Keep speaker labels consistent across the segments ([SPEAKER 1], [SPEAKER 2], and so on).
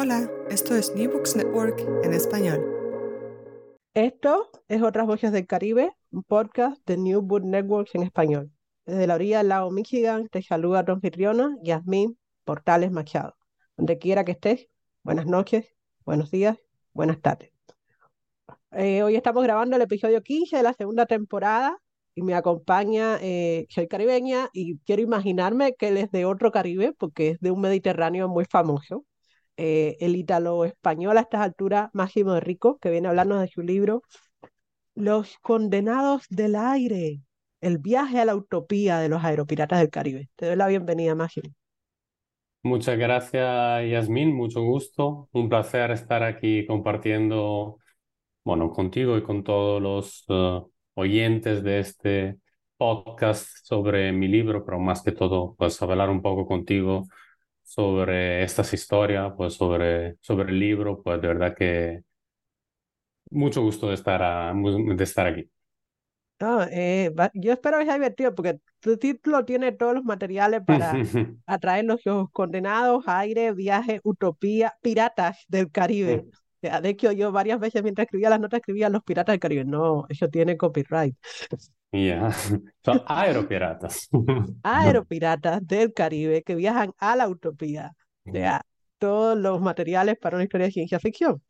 [SPEAKER 1] Hola, esto es New Books Network en español.
[SPEAKER 2] Esto es Otras Voces del Caribe, un podcast de New Book Networks en español. Desde la orilla del lago Michigan te saluda tu anfitriona, Yasmín Portales Machado. Donde quiera que estés, buenas noches, buenos días, buenas tardes. Eh, hoy estamos grabando el episodio 15 de la segunda temporada y me acompaña, eh, soy caribeña y quiero imaginarme que él es de otro Caribe porque es de un Mediterráneo muy famoso. Eh, el ítalo español a estas alturas, Máximo de Rico, que viene a hablarnos de su libro Los condenados del aire, el viaje a la utopía de los aeropiratas del Caribe. Te doy la bienvenida, Máximo.
[SPEAKER 3] Muchas gracias, Yasmín, mucho gusto. Un placer estar aquí compartiendo, bueno, contigo y con todos los eh, oyentes de este podcast sobre mi libro, pero más que todo, pues hablar un poco contigo sobre estas historias, pues sobre, sobre el libro, pues de verdad que mucho gusto de estar, a- de estar aquí.
[SPEAKER 2] Ah, eh, va- yo espero que sea divertido porque tu título tiene todos los materiales para atraer los los condenados, aire, viaje, utopía, piratas del Caribe. O sea, de hecho, yo varias veces mientras escribía las notas escribía los piratas del Caribe. No, eso tiene copyright.
[SPEAKER 3] Ya, Son aeropiratas.
[SPEAKER 2] Aeropiratas del Caribe que viajan a la utopía. O sea, todos los materiales para una historia de ciencia ficción.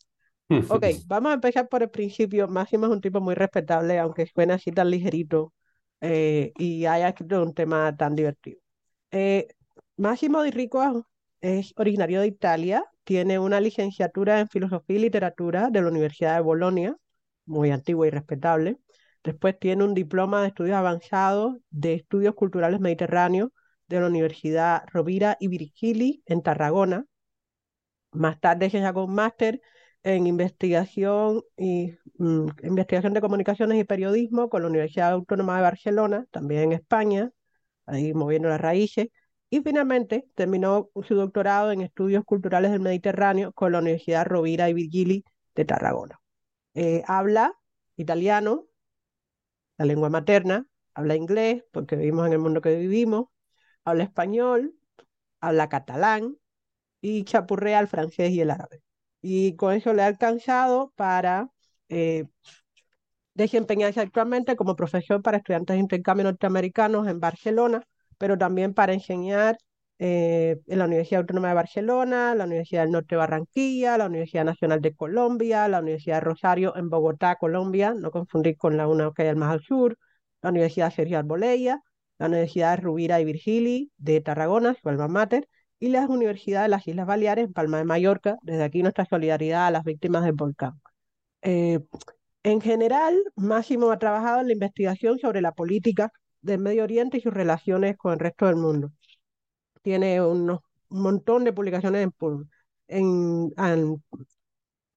[SPEAKER 2] Ok, vamos a empezar por el principio. Máximo es un tipo muy respetable, aunque suene así tan ligerito eh, y haya escrito un tema tan divertido. Eh, Máximo Di Rico es originario de Italia, tiene una licenciatura en Filosofía y Literatura de la Universidad de Bolonia, muy antigua y respetable. Después tiene un diploma de estudios avanzados de estudios culturales mediterráneos de la Universidad Rovira y Virgili en Tarragona. Más tarde se sacó un máster en investigación y mm, investigación de comunicaciones y periodismo con la Universidad Autónoma de Barcelona, también en España, ahí moviendo las raíces. Y finalmente terminó su doctorado en estudios culturales del Mediterráneo con la Universidad Rovira y Virgili de Tarragona. Eh, habla italiano, la lengua materna, habla inglés, porque vivimos en el mundo que vivimos, habla español, habla catalán y chapurrea el francés y el árabe. Y con eso le ha alcanzado para eh, desempeñarse actualmente como profesor para estudiantes de intercambio norteamericanos en Barcelona, pero también para enseñar eh, en la Universidad Autónoma de Barcelona, la Universidad del Norte de Barranquilla, la Universidad Nacional de Colombia, la Universidad de Rosario en Bogotá, Colombia, no confundir con la una que hay más al sur, la Universidad Sergio Arbolella, la Universidad de Rubira y Virgili de Tarragona, su alma mater, y las universidades de las Islas Baleares, en Palma de Mallorca. Desde aquí nuestra solidaridad a las víctimas del volcán. Eh, en general, Máximo ha trabajado en la investigación sobre la política del Medio Oriente y sus relaciones con el resto del mundo. Tiene unos, un montón de publicaciones en,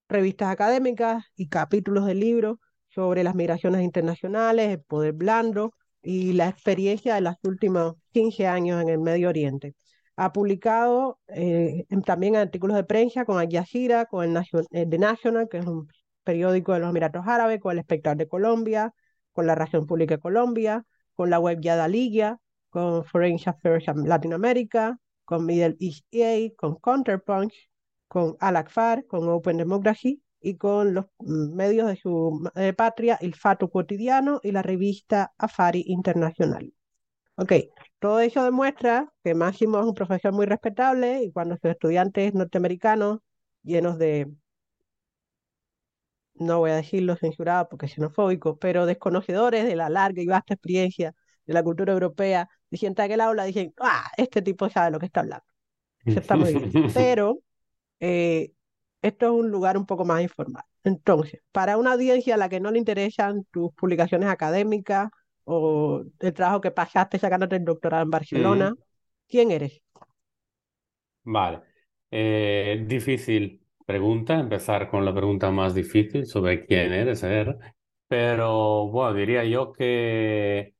[SPEAKER 2] revistas académicas y capítulos de libros sobre las migraciones internacionales, el poder blando y la experiencia de los últimos 15 años en el Medio Oriente. Ha publicado eh, también artículos de prensa con Al Jazeera, con el National, The National, que es un periódico de los Emiratos Árabes, con el Espectador de Colombia, con la Región Pública de Colombia, con la web Yada Liga, con Foreign Affairs Latinoamérica, con Middle East EA, con Counterpunch, con Al Akfar, con Open Democracy y con los medios de su patria, El Fato Cotidiano y la revista Afari Internacional. Ok, todo eso demuestra que Máximo es un profesor muy respetable y cuando sus estudiantes norteamericanos llenos de, no voy a decirlo censurado porque es xenofóbico, pero desconocedores de la larga y vasta experiencia de la cultura europea, sientan en el aula dicen, ah, este tipo sabe lo que está hablando. Eso está muy bien. Pero eh, esto es un lugar un poco más informal. Entonces, para una audiencia a la que no le interesan tus publicaciones académicas o el trabajo que pasaste sacándote el doctorado en Barcelona, ¿quién eres?
[SPEAKER 3] Vale. Eh, difícil pregunta, empezar con la pregunta más difícil sobre quién eres, ver. Pero bueno, diría yo que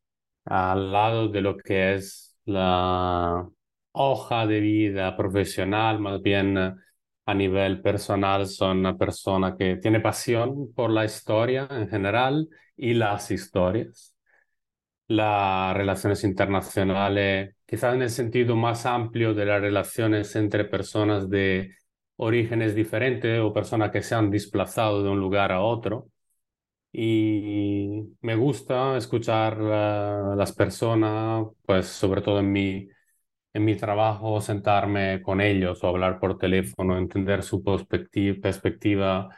[SPEAKER 3] al lado de lo que es la hoja de vida profesional, más bien eh, a nivel personal, son una persona que tiene pasión por la historia en general y las historias. Las relaciones internacionales, quizás en el sentido más amplio de las relaciones entre personas de orígenes diferentes o personas que se han desplazado de un lugar a otro y me gusta escuchar a las personas, pues sobre todo en mi, en mi trabajo, sentarme con ellos o hablar por teléfono, entender su perspectiva,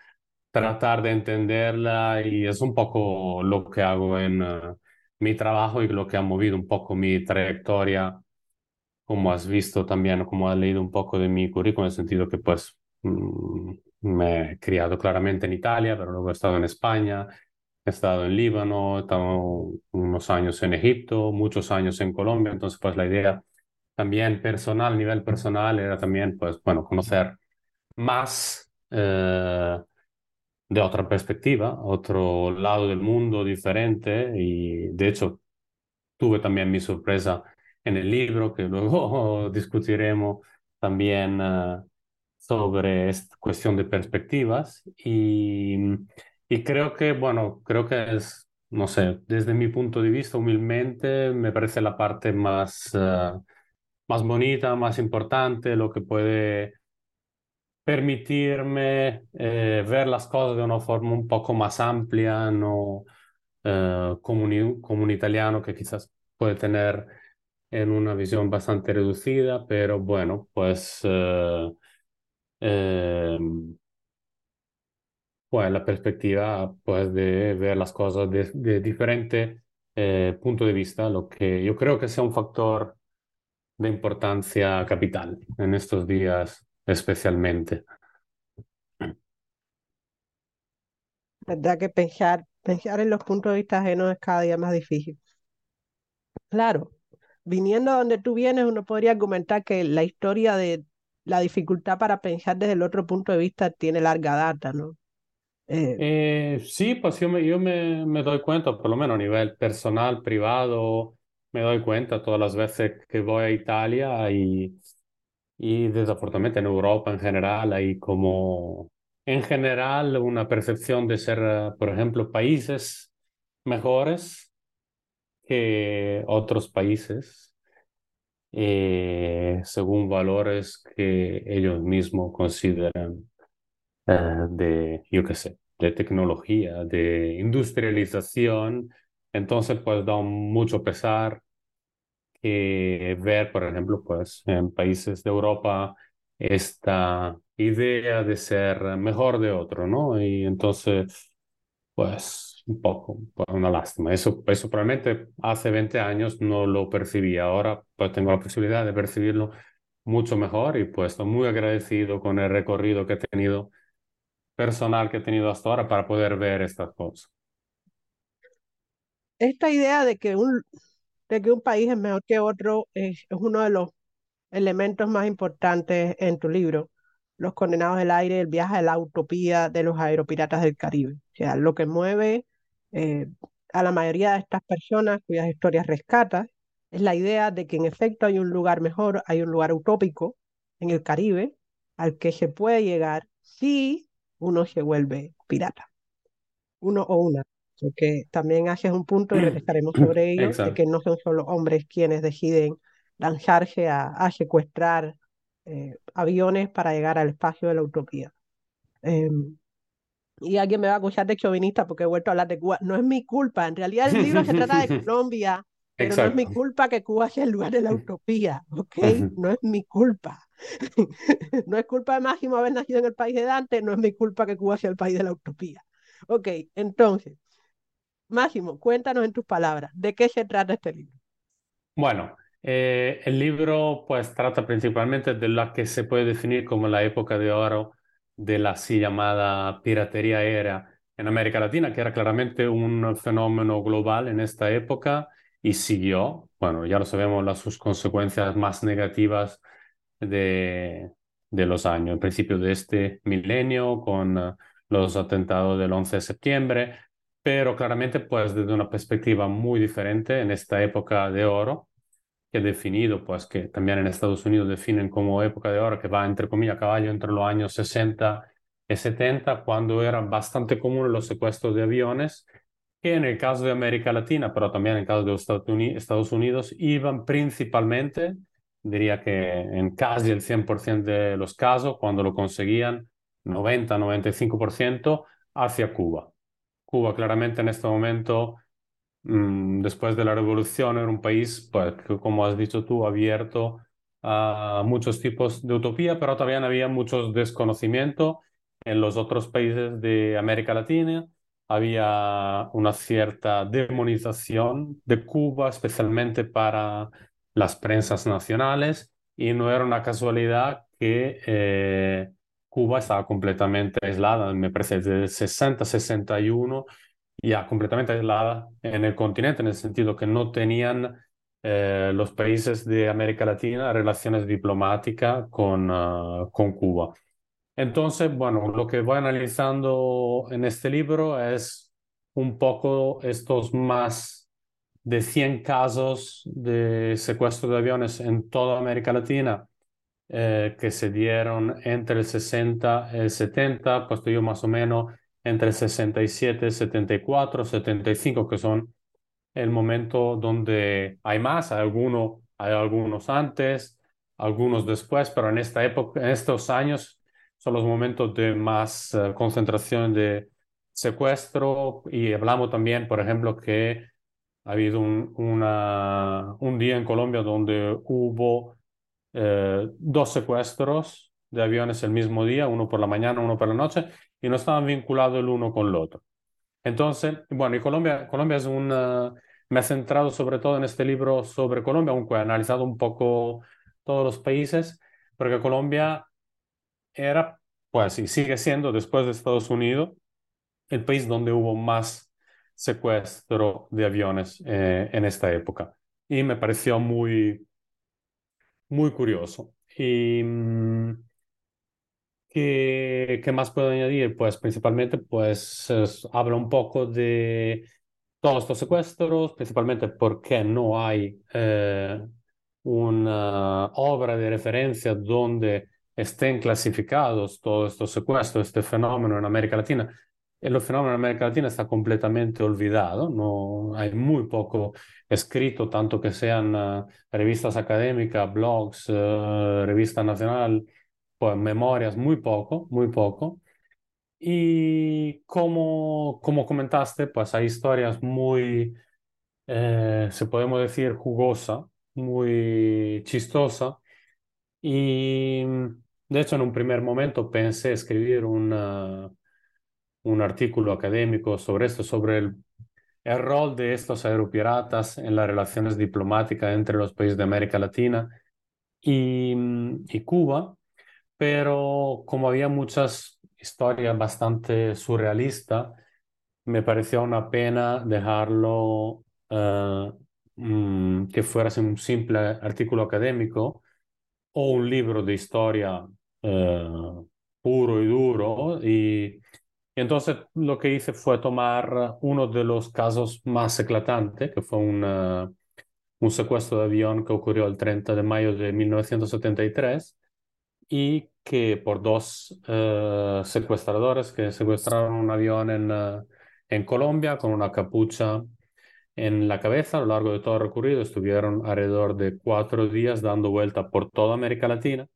[SPEAKER 3] tratar de entenderla y es un poco lo que hago en eh, mi trabajo y lo que ha movido un poco mi trayectoria, como has visto también, como has leído un poco de mi currículum, en el sentido que pues mm, me he criado claramente en Italia, pero luego he estado en España, he estado en Líbano, he estado unos años en Egipto, muchos años en Colombia, entonces pues la idea también personal, a nivel personal, era también pues bueno, conocer más eh, de otra perspectiva, otro lado del mundo diferente. Y de hecho tuve también mi sorpresa en el libro que luego discutiremos también eh, sobre esta cuestión de perspectivas y, y creo que, bueno, creo que es, no sé, desde mi punto de vista, humildemente, me parece la parte más, eh, más bonita, más importante, lo que puede permitirme eh, ver las cosas de una forma un poco más amplia, no eh, como, un, como un italiano que quizás puede tener en una visión bastante reducida, pero bueno, pues pues la perspectiva pues de ver las cosas de, de diferente eh, punto de vista, lo que yo creo que sea un factor de importancia capital en estos días especialmente.
[SPEAKER 2] verdad que pensar, pensar en los puntos de vista ajenos es cada día más difícil. Claro, viniendo a donde tú vienes, uno podría argumentar que la historia de la dificultad para pensar desde el otro punto de vista tiene larga data, ¿no?
[SPEAKER 3] Eh, eh, sí, pues yo, me, yo me, me doy cuenta, por lo menos a nivel personal, privado, me doy cuenta todas las veces que voy a Italia y, y desafortunadamente en Europa en general hay como, en general, una percepción de ser, por ejemplo, países mejores que otros países según valores que ellos mismos consideran eh, de, yo qué sé, de tecnología, de industrialización. Entonces, pues da mucho pesar que ver, por ejemplo, pues en países de Europa esta idea de ser mejor de otro, ¿no? Y entonces, pues un poco, pues una lástima. Eso, eso probablemente hace 20 años no lo percibía. Ahora pues tengo la posibilidad de percibirlo mucho mejor y pues estoy muy agradecido con el recorrido que he tenido personal que he tenido hasta ahora para poder ver estas cosas.
[SPEAKER 2] Esta idea de que un, de que un país es mejor que otro es, uno de los elementos más importantes en tu libro, Los Condenados del Aire, el viaje a la utopía de los aeropiratas del Caribe. O sea, lo que mueve eh, a la mayoría de estas personas cuyas historias rescatas es la idea de que en efecto hay un lugar mejor, hay un lugar utópico en el Caribe al que se puede llegar si uno se vuelve pirata, uno o una, porque también haces un punto y regresaremos sobre ello, de que no son solo hombres quienes deciden lanzarse a, secuestrar eh, aviones para llegar al espacio de la utopía. Em, y alguien me va a acusar de chauvinista porque he vuelto a hablar de Cuba. No es mi culpa, en realidad el libro se trata de Colombia, pero no es mi culpa que Cuba sea el lugar de la utopía, ¿ok? No es mi culpa. no es culpa de Máximo haber nacido en el país de Dante, no es mi culpa que Cuba sea el país de la utopía. Ok, entonces, Máximo, cuéntanos en tus palabras, ¿de qué se trata este libro?
[SPEAKER 3] Bueno, eh, el libro pues trata principalmente de lo que se puede definir como la época de oro de la así llamada piratería aérea en América Latina, que era claramente un fenómeno global en esta época y siguió, bueno, ya lo sabemos, las sus consecuencias más negativas de, de los años, el principio de este milenio con uh, los atentados del 11 de septiembre, pero claramente pues desde una perspectiva muy diferente en esta época de oro, que he definido, pues que también en Estados Unidos definen como época de oro, que va entre comillas a caballo entre los años 60 y 70, cuando eran bastante comunes los secuestros de aviones, que en el caso de América Latina, pero también en el caso de Estados Unidos, iban principalmente diría que en casi el 100% de los casos, cuando lo conseguían, 90-95% hacia Cuba. Cuba claramente en este momento, después de la revolución, era un país, pues, como has dicho tú, abierto a muchos tipos de utopía, pero también había muchos desconocimiento en los otros países de América Latina. Había una cierta demonización de Cuba, especialmente para las prensas nacionales y no era una casualidad que eh, Cuba estaba completamente aislada, me parece, desde 60-61 ya completamente aislada en el continente, en el sentido que no tenían eh, los países de América Latina relaciones diplomáticas con, ah, con Cuba. Entonces, bueno, lo que voy analizando en este libro es un poco estos más de 100 casos de secuestro de aviones en toda América Latina eh, que se dieron entre el 60 y el 70, pues yo más o menos entre el 67, 74, 75, que son el momento donde hay más, hay, alguno, hay algunos antes, algunos después, pero en esta época, en estos años son los momentos de más eh, concentración de secuestro. Y hablamos también, por ejemplo, que ha habido un, una, un día en Colombia donde hubo eh, dos secuestros de aviones el mismo día, uno por la mañana, uno por la noche, y no estaban vinculados el uno con el otro. Entonces, bueno, y Colombia, Colombia es un... me he centrado sobre todo en este libro sobre Colombia, aunque he analizado un poco todos los países, porque Colombia era, pues, y sigue siendo, después de Estados Unidos, el país donde hubo más secuestro de aviones eh, en esta época. Y me pareció muy, muy curioso. Y, mm, ¿qué, ¿qué, más puedo añadir? Pues principalmente, pues habla un poco de todos estos secuestros, principalmente porque no hay eh, una obra de referencia donde estén clasificados todos estos secuestros, este fenómeno en América Latina el fenómeno en América Latina está completamente olvidado, no hay muy poco escrito, tanto que sean uh, revistas académicas, blogs, uh, revista nacional, pues memorias, muy poco, muy poco. Y como, como comentaste, pues hay historias muy, eh, se podemos decir, jugosa, muy chistosa. Y de hecho, en un primer momento pensé escribir una un artículo académico sobre esto, sobre el, rol de estos aeropiratas en las relaciones diplomáticas entre los países de América Latina y, Cuba, pero como había muchas historias bastante surrealistas, me pareció una pena dejarlo eh, mm, que fuera un simple artículo académico o un libro de historia eh, puro y duro. Y y entonces lo que hice fue tomar uno de los casos más eclatantes, que fue un un secuestro de avión que ocurrió el 30 de mayo de 1973 y que por dos eh, secuestradores que secuestraron un avión en, eh, en Colombia con una capucha en la cabeza a lo largo de todo el recorrido. Estuvieron alrededor de cuatro días dando vuelta por toda América Latina.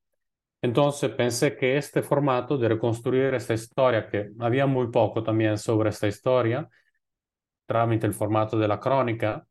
[SPEAKER 3] Entonces pensé que este formato de reconstruir esta historia, que había muy poco también sobre esta historia, trámite el formato de la crónica,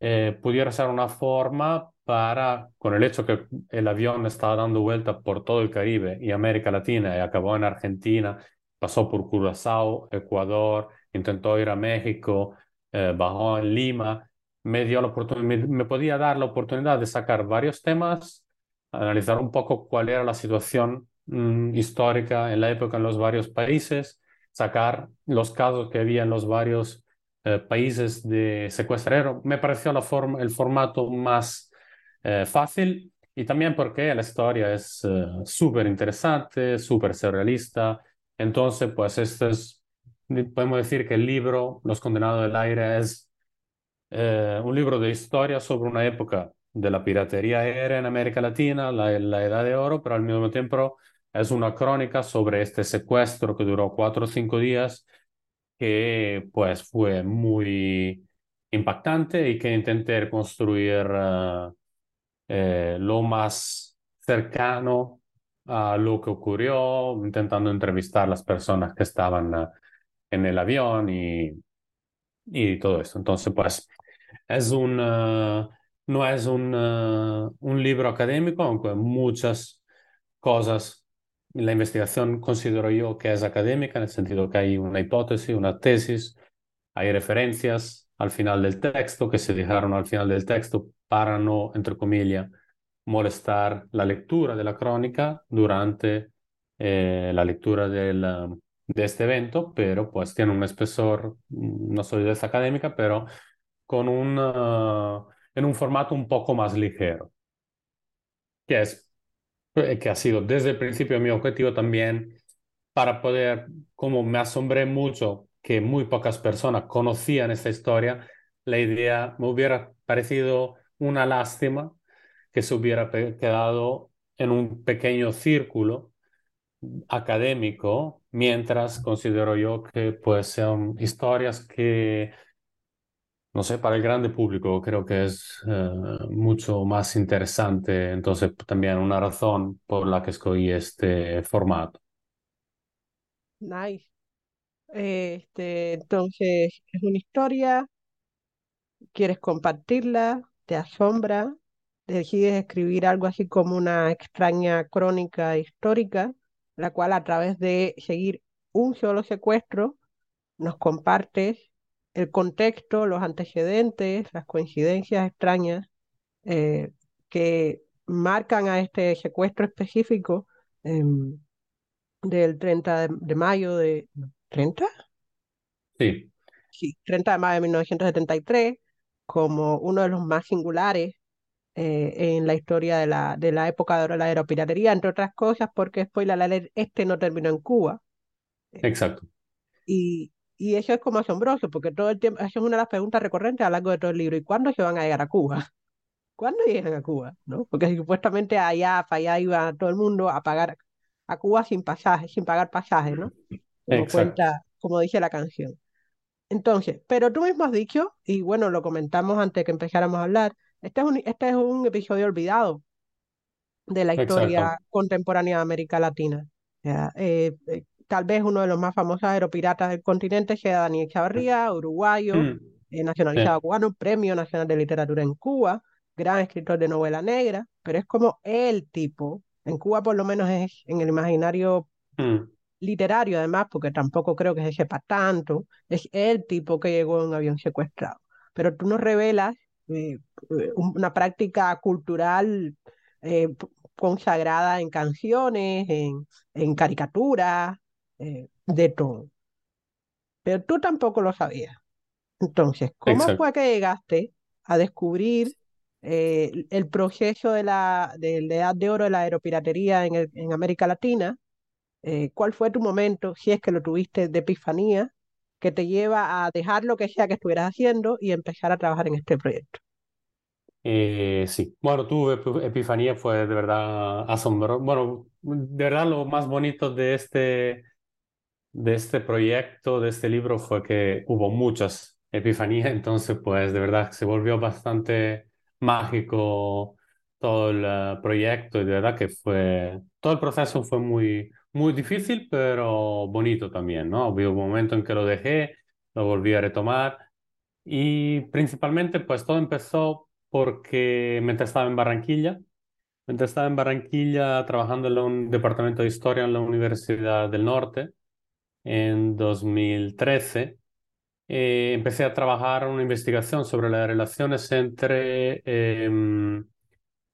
[SPEAKER 3] eh, pudiera ser una forma para, con el hecho que el avión estaba dando vuelta por todo el Caribe y América Latina y acabó en Argentina, pasó por Curazao, Ecuador, intentó ir a México, eh, bajó en Lima, me, dio la oportunidad, me, podía dar la oportunidad de sacar varios temas, analizar un poco cuál era la situación mm, histórica en la época en los varios países, sacar los casos que había en los varios eh, países de secuestrero. Me pareció la forma, el formato más eh, fácil y también porque la historia es súper interesante, súper surrealista. Entonces, pues este es podemos decir que el libro Los Condenados del Aire es eh, un libro de historia sobre una época de la piratería aérea en América Latina, la, la, Edad de Oro, pero al mismo tiempo es una crónica sobre este secuestro que duró cuatro o cinco días, que pues fue muy impactante y que intenté construir uh, eh, lo más cercano a lo que ocurrió, intentando entrevistar a las personas que estaban uh, en el avión y, y todo eso. Entonces, pues, es un, no es un, un libro académico, aunque muchas cosas la investigación considero yo que es académica en el sentido que hay una hipótesis, una tesis, hay referencias al final del texto que se dejaron al final del texto para no, entre comillas, molestar la lectura de la crónica durante eh, la lectura del, de este evento, pero pues tiene un espesor, no solidez académica, pero con un, en un formato un poco más ligero, que es eh, que ha sido desde el principio mi objetivo también para poder, como me asombré mucho que muy pocas personas conocían esta historia, la idea me hubiera parecido una lástima que se hubiera quedado en un pequeño círculo académico, mientras considero yo que pues sean historias que, no sé, para el grande público creo que es eh, mucho más interesante, entonces también una razón por la que escogí este formato.
[SPEAKER 2] Nice. Este, entonces, es una historia, quieres compartirla, te asombra, decides escribir algo así como una extraña crónica histórica la cual a través de seguir un solo secuestro nos compartes el contexto, los antecedentes, las coincidencias extrañas eh, que marcan a este secuestro específico em, del 30 de, mayo de... ¿30?
[SPEAKER 3] Sí.
[SPEAKER 2] Sí, 30 de mayo de 1973 como uno de los más singulares eh, en la historia de la, de la época de la aeropiratería, entre otras cosas, porque spoiler alert, este no terminó en Cuba.
[SPEAKER 3] Exacto.
[SPEAKER 2] Y, y eso es como asombroso, porque todo el tiempo, eso es una de las preguntas recurrentes a lo largo de todo el libro. ¿Y cuándo se van a llegar a Cuba? ¿Cuándo llegan a Cuba? ¿No? Porque supuestamente allá, para allá iba todo el mundo a pagar a Cuba sin pasaje, sin pagar pasaje, ¿no? Como cuenta, como dice la canción. Entonces, pero tú mismo has dicho, y bueno, lo comentamos antes que empezáramos a hablar, este es un, este es un episodio olvidado de la historia contemporánea de América Latina. Eh, eh, tal vez uno de los más famosos aeropiratas del continente sea Daniel Chavarría, uruguayo, mm. eh, nacionalizado cubano, Premio Nacional de Literatura en Cuba, gran escritor de novela negra, pero es como el tipo, en Cuba por lo menos es en el imaginario mm. Literario además, porque tampoco creo que se sepa tanto, es el tipo que llegó en un avión secuestrado. Pero tú nos revelas eh, una práctica cultural eh, consagrada en canciones, en, en caricaturas, eh, de todo. Pero tú tampoco lo sabías. Entonces, ¿cómo fue que llegaste a descubrir el proceso de la, de la edad de oro de la aeropiratería en, en América Latina? ¿Cuál fue tu momento, si es que lo tuviste, de epifanía? que te lleva a dejar lo que sea que estuvieras haciendo y empezar a trabajar en este proyecto?
[SPEAKER 3] Eh, sí, bueno, tuve Epifanía, fue de verdad asombroso. Bueno, de verdad lo más bonito de este, de este proyecto, de este libro, fue que hubo muchas epifanías, entonces pues de verdad se volvió bastante mágico todo el eh, proyecto y de verdad que fue, todo el proceso fue muy, muy difícil, pero bonito también, ¿no? Hubo un momento en que lo dejé, lo volví a retomar y principalmente pues todo empezó porque mientras estaba en Barranquilla, mientras estaba en Barranquilla trabajando en un departamento de historia en la Universidad del Norte en 2013, eh, empecé a trabajar una investigación sobre las relaciones entre em,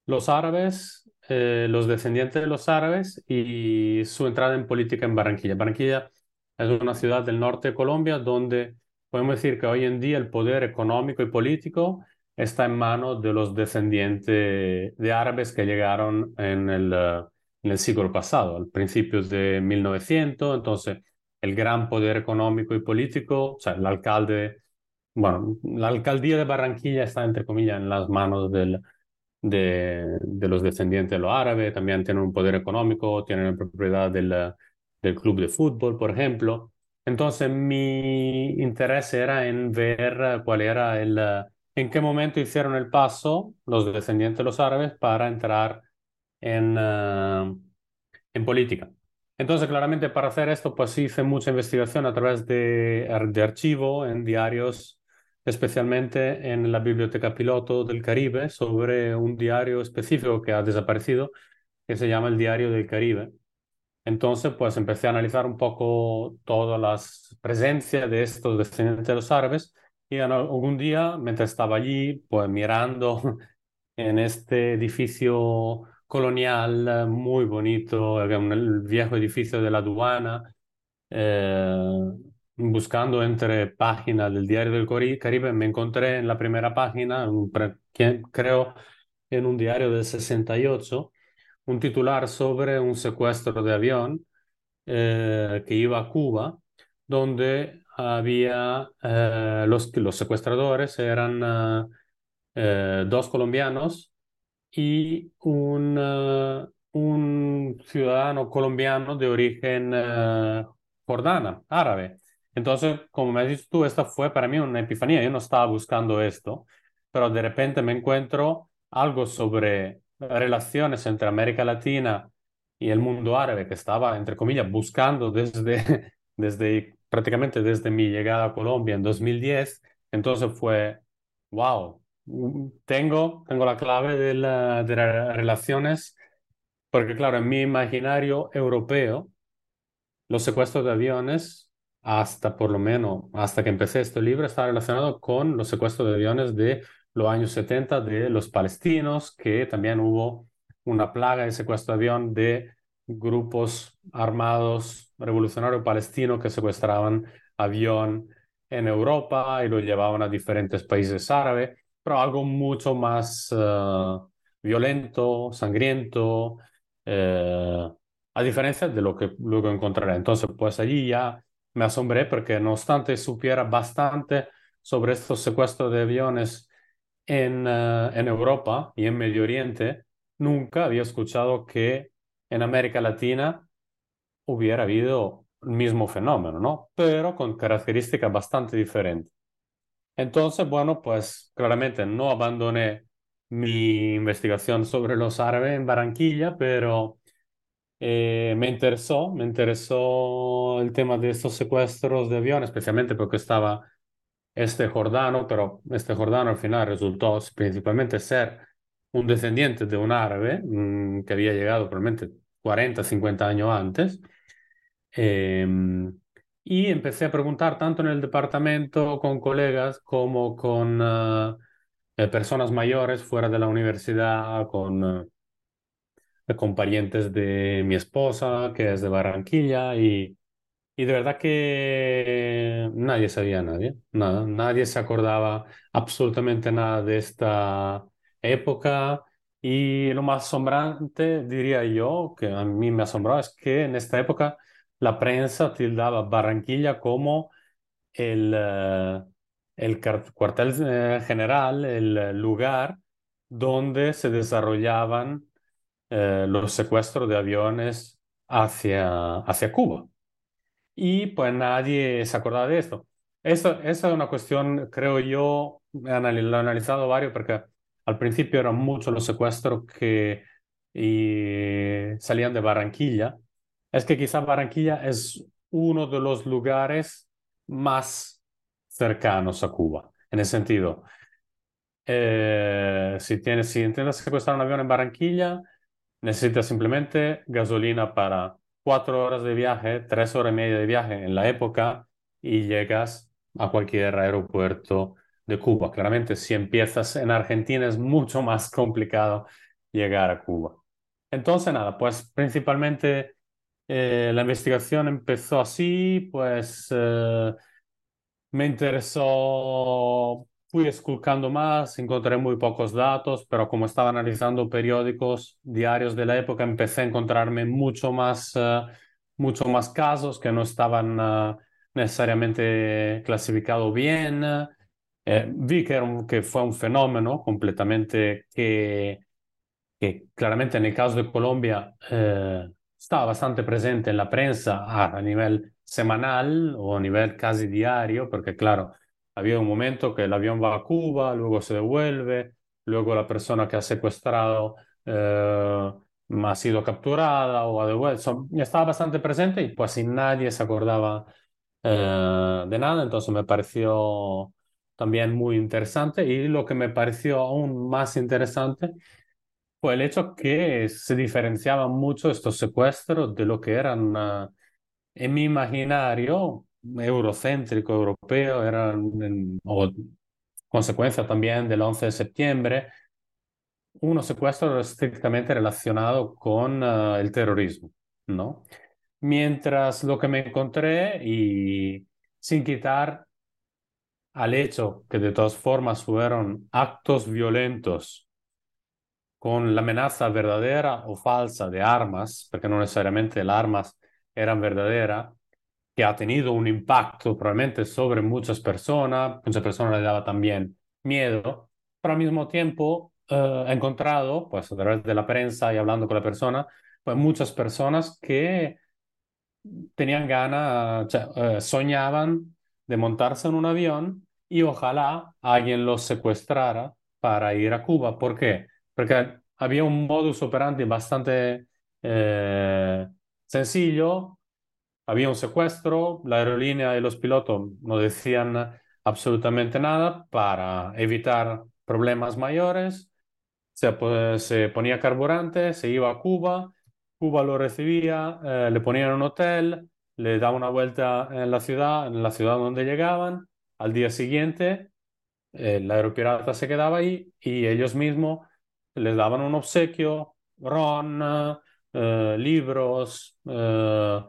[SPEAKER 3] los árabes, eh, los descendientes de los árabes y su entrada en política en Barranquilla. Barranquilla es una ciudad del norte de Colombia donde podemos decir que hoy en día el poder económico y político está en manos de los descendientes de árabes que llegaron en el, eh, en el siglo pasado, al principio de 1900. Entonces, el gran poder económico y político, o sea, el alcalde, bueno, la alcaldía de Barranquilla está, entre comillas, en las manos del, de, los descendientes de los árabes, también tienen un poder económico, tienen propiedad del, del club de fútbol, por ejemplo. Entonces, mi interés era en ver cuál era el, en qué momento hicieron el paso los descendientes de los árabes para entrar en, uh, en política. Entonces, claramente para hacer esto, pues hice mucha investigación a través de, de archivo en diarios especialmente en la Biblioteca Piloto del Caribe, sobre un diario específico que ha desaparecido, que se llama el Diario del Caribe. Entonces, pues empecé a analizar un poco todas las presencias de estos descendientes de los árabes y algún día, mientras estaba allí, pues mirando en este edificio colonial muy bonito, el viejo edificio de la aduana, eh, buscando entre páginas del Diario del Caribe, me encontré en la primera página, creo en un diario del 68, un titular sobre un secuestro de avión eh, que iba a Cuba, donde había eh, los, los secuestradores eran eh, dos colombianos y un, un ciudadano colombiano de origen jordana, árabe. Entonces, como me has dicho tú, esta fue para mí una epifanía. Yo no estaba buscando esto, pero de repente me encuentro algo sobre relaciones entre América Latina y el mundo árabe que estaba, entre comillas, buscando desde, desde prácticamente desde mi llegada a Colombia en 2010. Entonces fue, wow, tengo, tengo la clave de, de las relaciones, porque claro, en mi imaginario europeo, los secuestros de aviones hasta por lo menos, hasta que empecé este libro, está relacionado con los secuestros de aviones de los años 70 de los palestinos, que también hubo una plaga de secuestro de avión de grupos armados revolucionarios palestinos que secuestraban avión en Europa y lo llevaban a diferentes países árabes, pero algo mucho más eh, violento, sangriento, eh, a diferencia de lo que luego encontraré. Entonces, pues allí ya me asombré porque no obstante supiera bastante sobre estos secuestros de aviones en, uh, en Europa y en Medio Oriente, nunca había escuchado que en América Latina hubiera habido el mismo fenómeno, ¿no? Pero con características bastante diferentes. Entonces, bueno, pues claramente no abandoné mi investigación sobre los árabes en Barranquilla, pero eh, me interesó, me interesó el tema de estos secuestros de aviones, especialmente porque estaba este jordano, pero este jordano al final resultó principalmente ser un descendiente de un árabe mmm, que había llegado probablemente 40, 50 años antes. Eh, y empecé a preguntar tanto en el departamento con colegas como con uh, personas mayores fuera de la universidad, con uh, con parientes de mi esposa, que es de Barranquilla, y, y de verdad que nadie sabía nadie, nada, nadie se acordaba absolutamente nada de esta época. Y lo más asombrante, diría yo, que a mí me asombraba, es que en esta época la prensa tildaba Barranquilla como el, uh, el cuartel uh, general, el lugar donde se desarrollaban eh, los secuestros de aviones hacia, hacia Cuba. Y pues nadie se acordaba de esto. Eso, esa es una cuestión, creo yo, lo he analizado varios porque al principio eran muchos los secuestros que y salían de Barranquilla. Es que quizá Barranquilla es uno de los lugares más cercanos a Cuba, en ese sentido. Eh, si, tienes, si intentas secuestrar un avión en Barranquilla, necesitas simplemente gasolina para cuatro horas de viaje, tres horas y media de viaje en la época y llegas a cualquier aeropuerto de Cuba. Claramente, si empiezas en Argentina es mucho más complicado llegar a Cuba. Entonces, nada, pues principalmente eh, la investigación empezó así, pues eh, me interesó, fui esculcando más, encontré muy pocos datos, pero como estaba analizando periódicos diarios de la época, empecé a encontrarme mucho más, eh, mucho más casos que no estaban necesariamente clasificados bien. vi que, fue un fenómeno completamente que que claramente en el caso de Colombia eh, estaba bastante presente en la prensa a, nivel semanal o a nivel casi diario, porque claro, había un momento que el avión va a Cuba, luego se devuelve, luego la persona que ha secuestrado eh, ha sido capturada o ha devuelto. estaba bastante presente y pues nadie se acordaba eh, de nada, entonces me pareció también muy interesante y lo que me pareció aún más interesante fue el hecho que se diferenciaban mucho estos secuestros de lo que eran, ah, en mi imaginario, eurocéntrico, europeo, eran, o consecuencia también del 11 de septiembre, unos secuestros estrictamente relacionados con ah, el terrorismo, ¿no? Mientras lo que me encontré, y sin quitar al hecho que de todas formas fueron actos violentos con la amenaza verdadera o falsa de armas, porque no necesariamente las armas eran verdaderas, que ha tenido un impacto probablemente sobre muchas personas, muchas personas le daba también miedo, pero al mismo tiempo eh, he encontrado, pues a través de la prensa y hablando con la persona, pues muchas personas que tenían ganas, eh, soñaban de montarse en un avión y ojalá alguien los secuestrara para ir a Cuba. ¿Por qué? Porque había un modus operandi bastante eh, sencillo. Había un secuestro, la aerolínea y los pilotos no decían absolutamente nada para evitar problemas mayores. Se, ponía carburante, se iba a Cuba, Cuba lo recibía, eh, le ponían un hotel, le daba una vuelta en la ciudad, en la ciudad donde llegaban. Al día siguiente, el aeropirata se quedaba ahí y ellos mismos les daban un obsequio, ron, eh, libros, eh,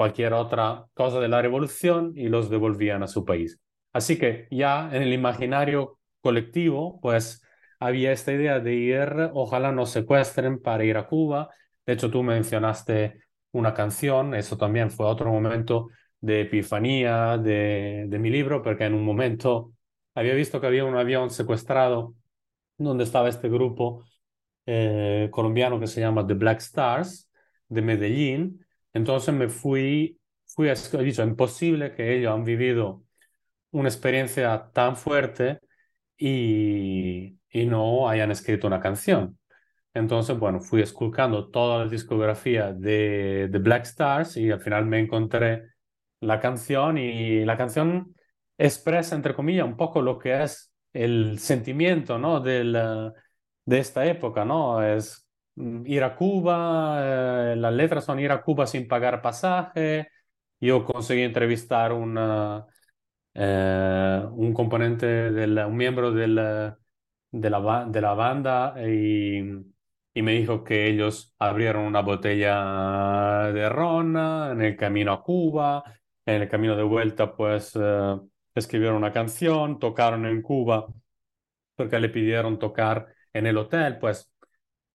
[SPEAKER 3] cualquier otra cosa de la revolución y los devolvían a su país. Así que ya en el imaginario colectivo, pues había esta idea de ir, ojalá nos secuestren para ir a Cuba. De hecho, tú mencionaste una canción, eso también fue otro momento de epifanía de, de mi libro, porque en un momento había visto que había un avión secuestrado donde estaba este grupo eh, colombiano que se llama The Black Stars de Medellín. Entonces me fui, fui he dicho, imposible que ellos han vivido una experiencia tan fuerte y, y no hayan escrito una canción. Entonces, bueno, fui esculcando toda la discografía de The Black Stars y al final me encontré la canción y la canción expresa, entre comillas, un poco lo que es el sentimiento, ¿no? Del, de esta época, ¿no? Es ir a Cuba, eh, las letras son ir a Cuba sin pagar pasaje. Yo conseguí entrevistar una, eh, un componente, del, un miembro del, de, la, de la banda y, y, me dijo que ellos abrieron una botella de ron en el camino a Cuba. En el camino de vuelta, pues eh, escribieron una canción, tocaron en Cuba porque le pidieron tocar en el hotel, pues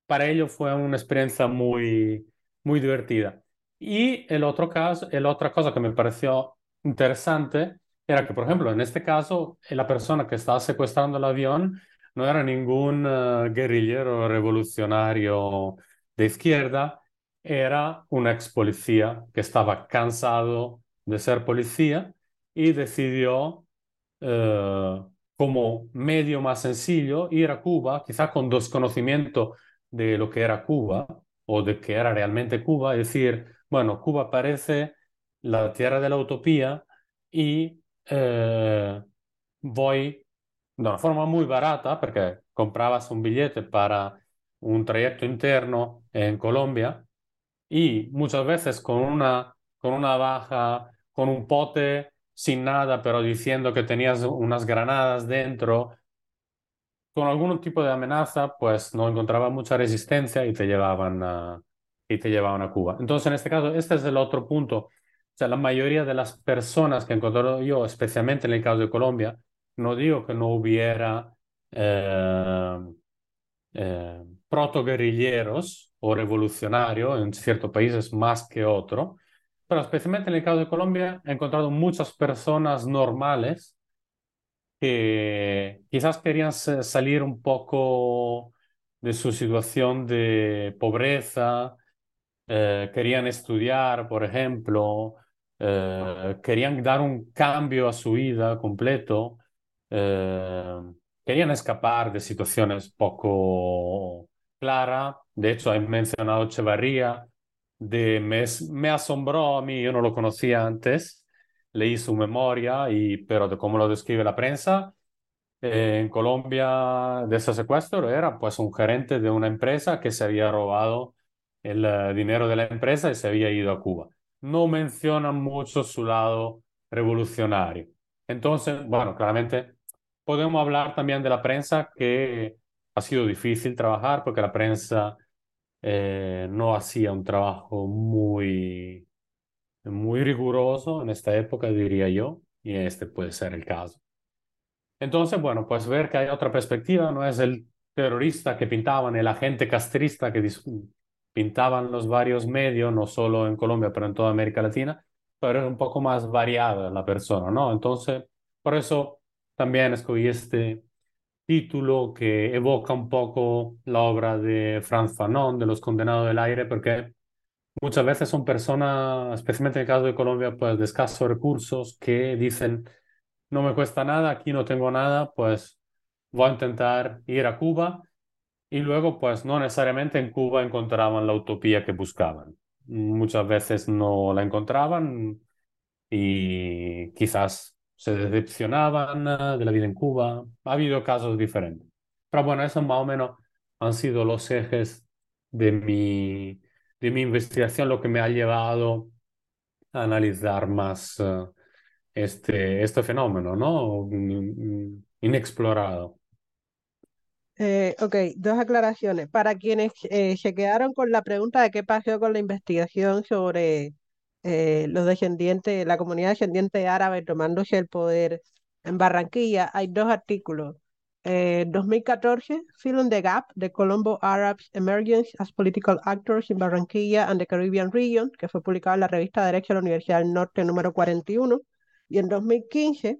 [SPEAKER 3] para ellos fue una experiencia muy, muy divertida. Y el otro caso, el otra cosa que me pareció interesante era que, por ejemplo, en este caso, la persona que estaba secuestrando el avión no era ningún eh, guerrillero revolucionario de izquierda, era un ex policía que estaba cansado de ser policía y decidió eh, como medio más sencillo ir a Cuba, quizá con desconocimiento de lo que era Cuba o de que era realmente Cuba, es decir, bueno, Cuba parece la tierra de la utopía y eh, voy de una forma muy barata, porque comprabas un billete para un trayecto interno en Colombia y muchas veces con una, con una baja, con un pote sin nada, pero diciendo que tenías unas granadas dentro, con algún tipo de amenaza, pues no encontraba mucha resistencia y te llevaban a, y te llevaban a Cuba. Entonces, en este caso, este es el otro punto. O sea, la mayoría de las personas que encontré yo, especialmente en el caso de Colombia, no digo que no hubiera eh, eh, protoguerrilleros o revolucionarios en ciertos países más que otro, pero especialmente en el caso de Colombia he encontrado muchas personas normales que quizás querían salir un poco de su situación de pobreza, eh, querían estudiar, por ejemplo, eh, querían dar un cambio a su vida completo, eh, querían escapar de situaciones poco claras. De hecho, he mencionado Echevarría, de me, me asombró a mí, yo no lo conocía antes, leí su memoria, y, pero de cómo lo describe la prensa, eh, en Colombia de ese secuestro era pues un gerente de una empresa que se había robado el eh, dinero de la empresa y se había ido a Cuba. No mencionan mucho su lado revolucionario. Entonces, bueno, claramente podemos hablar también de la prensa que ha sido difícil trabajar porque la prensa eh, no hacía un trabajo muy, muy riguroso en esta época, diría yo, y este puede ser el caso. Entonces, bueno, pues ver que hay otra perspectiva, no es el terrorista que pintaban, el agente castrista que pintaban los varios medios, no solo en Colombia, pero en toda América Latina, pero es un poco más variada la persona, ¿no? Entonces, por eso también escogí este título que evoca un poco la obra de Franz Fanon, de Los Condenados del Aire, porque muchas veces son personas, especialmente en el caso de Colombia, pues de escasos recursos, que dicen, no me cuesta nada, aquí no tengo nada, pues voy a intentar ir a Cuba y luego pues no necesariamente en Cuba encontraban la utopía que buscaban. Muchas veces no la encontraban y quizás se decepcionaban eh, de la vida en Cuba. Ha habido casos diferentes. Pero bueno, esos más o menos han sido los ejes de mi, de mi investigación, lo que me ha llevado a analizar más eh, este, este fenómeno, ¿no? Inexplorado.
[SPEAKER 2] Eh, ok, dos aclaraciones. Para quienes eh, se quedaron con la pregunta de qué pasó con la investigación sobre eh, los descendientes, la comunidad descendiente árabe tomándose el poder en Barranquilla, hay dos artículos. En 2014, Film the Gap, The Colombo Arabs Emergence as Political Actors in Barranquilla and the Caribbean Region, que fue publicado en la revista Derecho de la Universidad del Norte número 41. Y en 2015,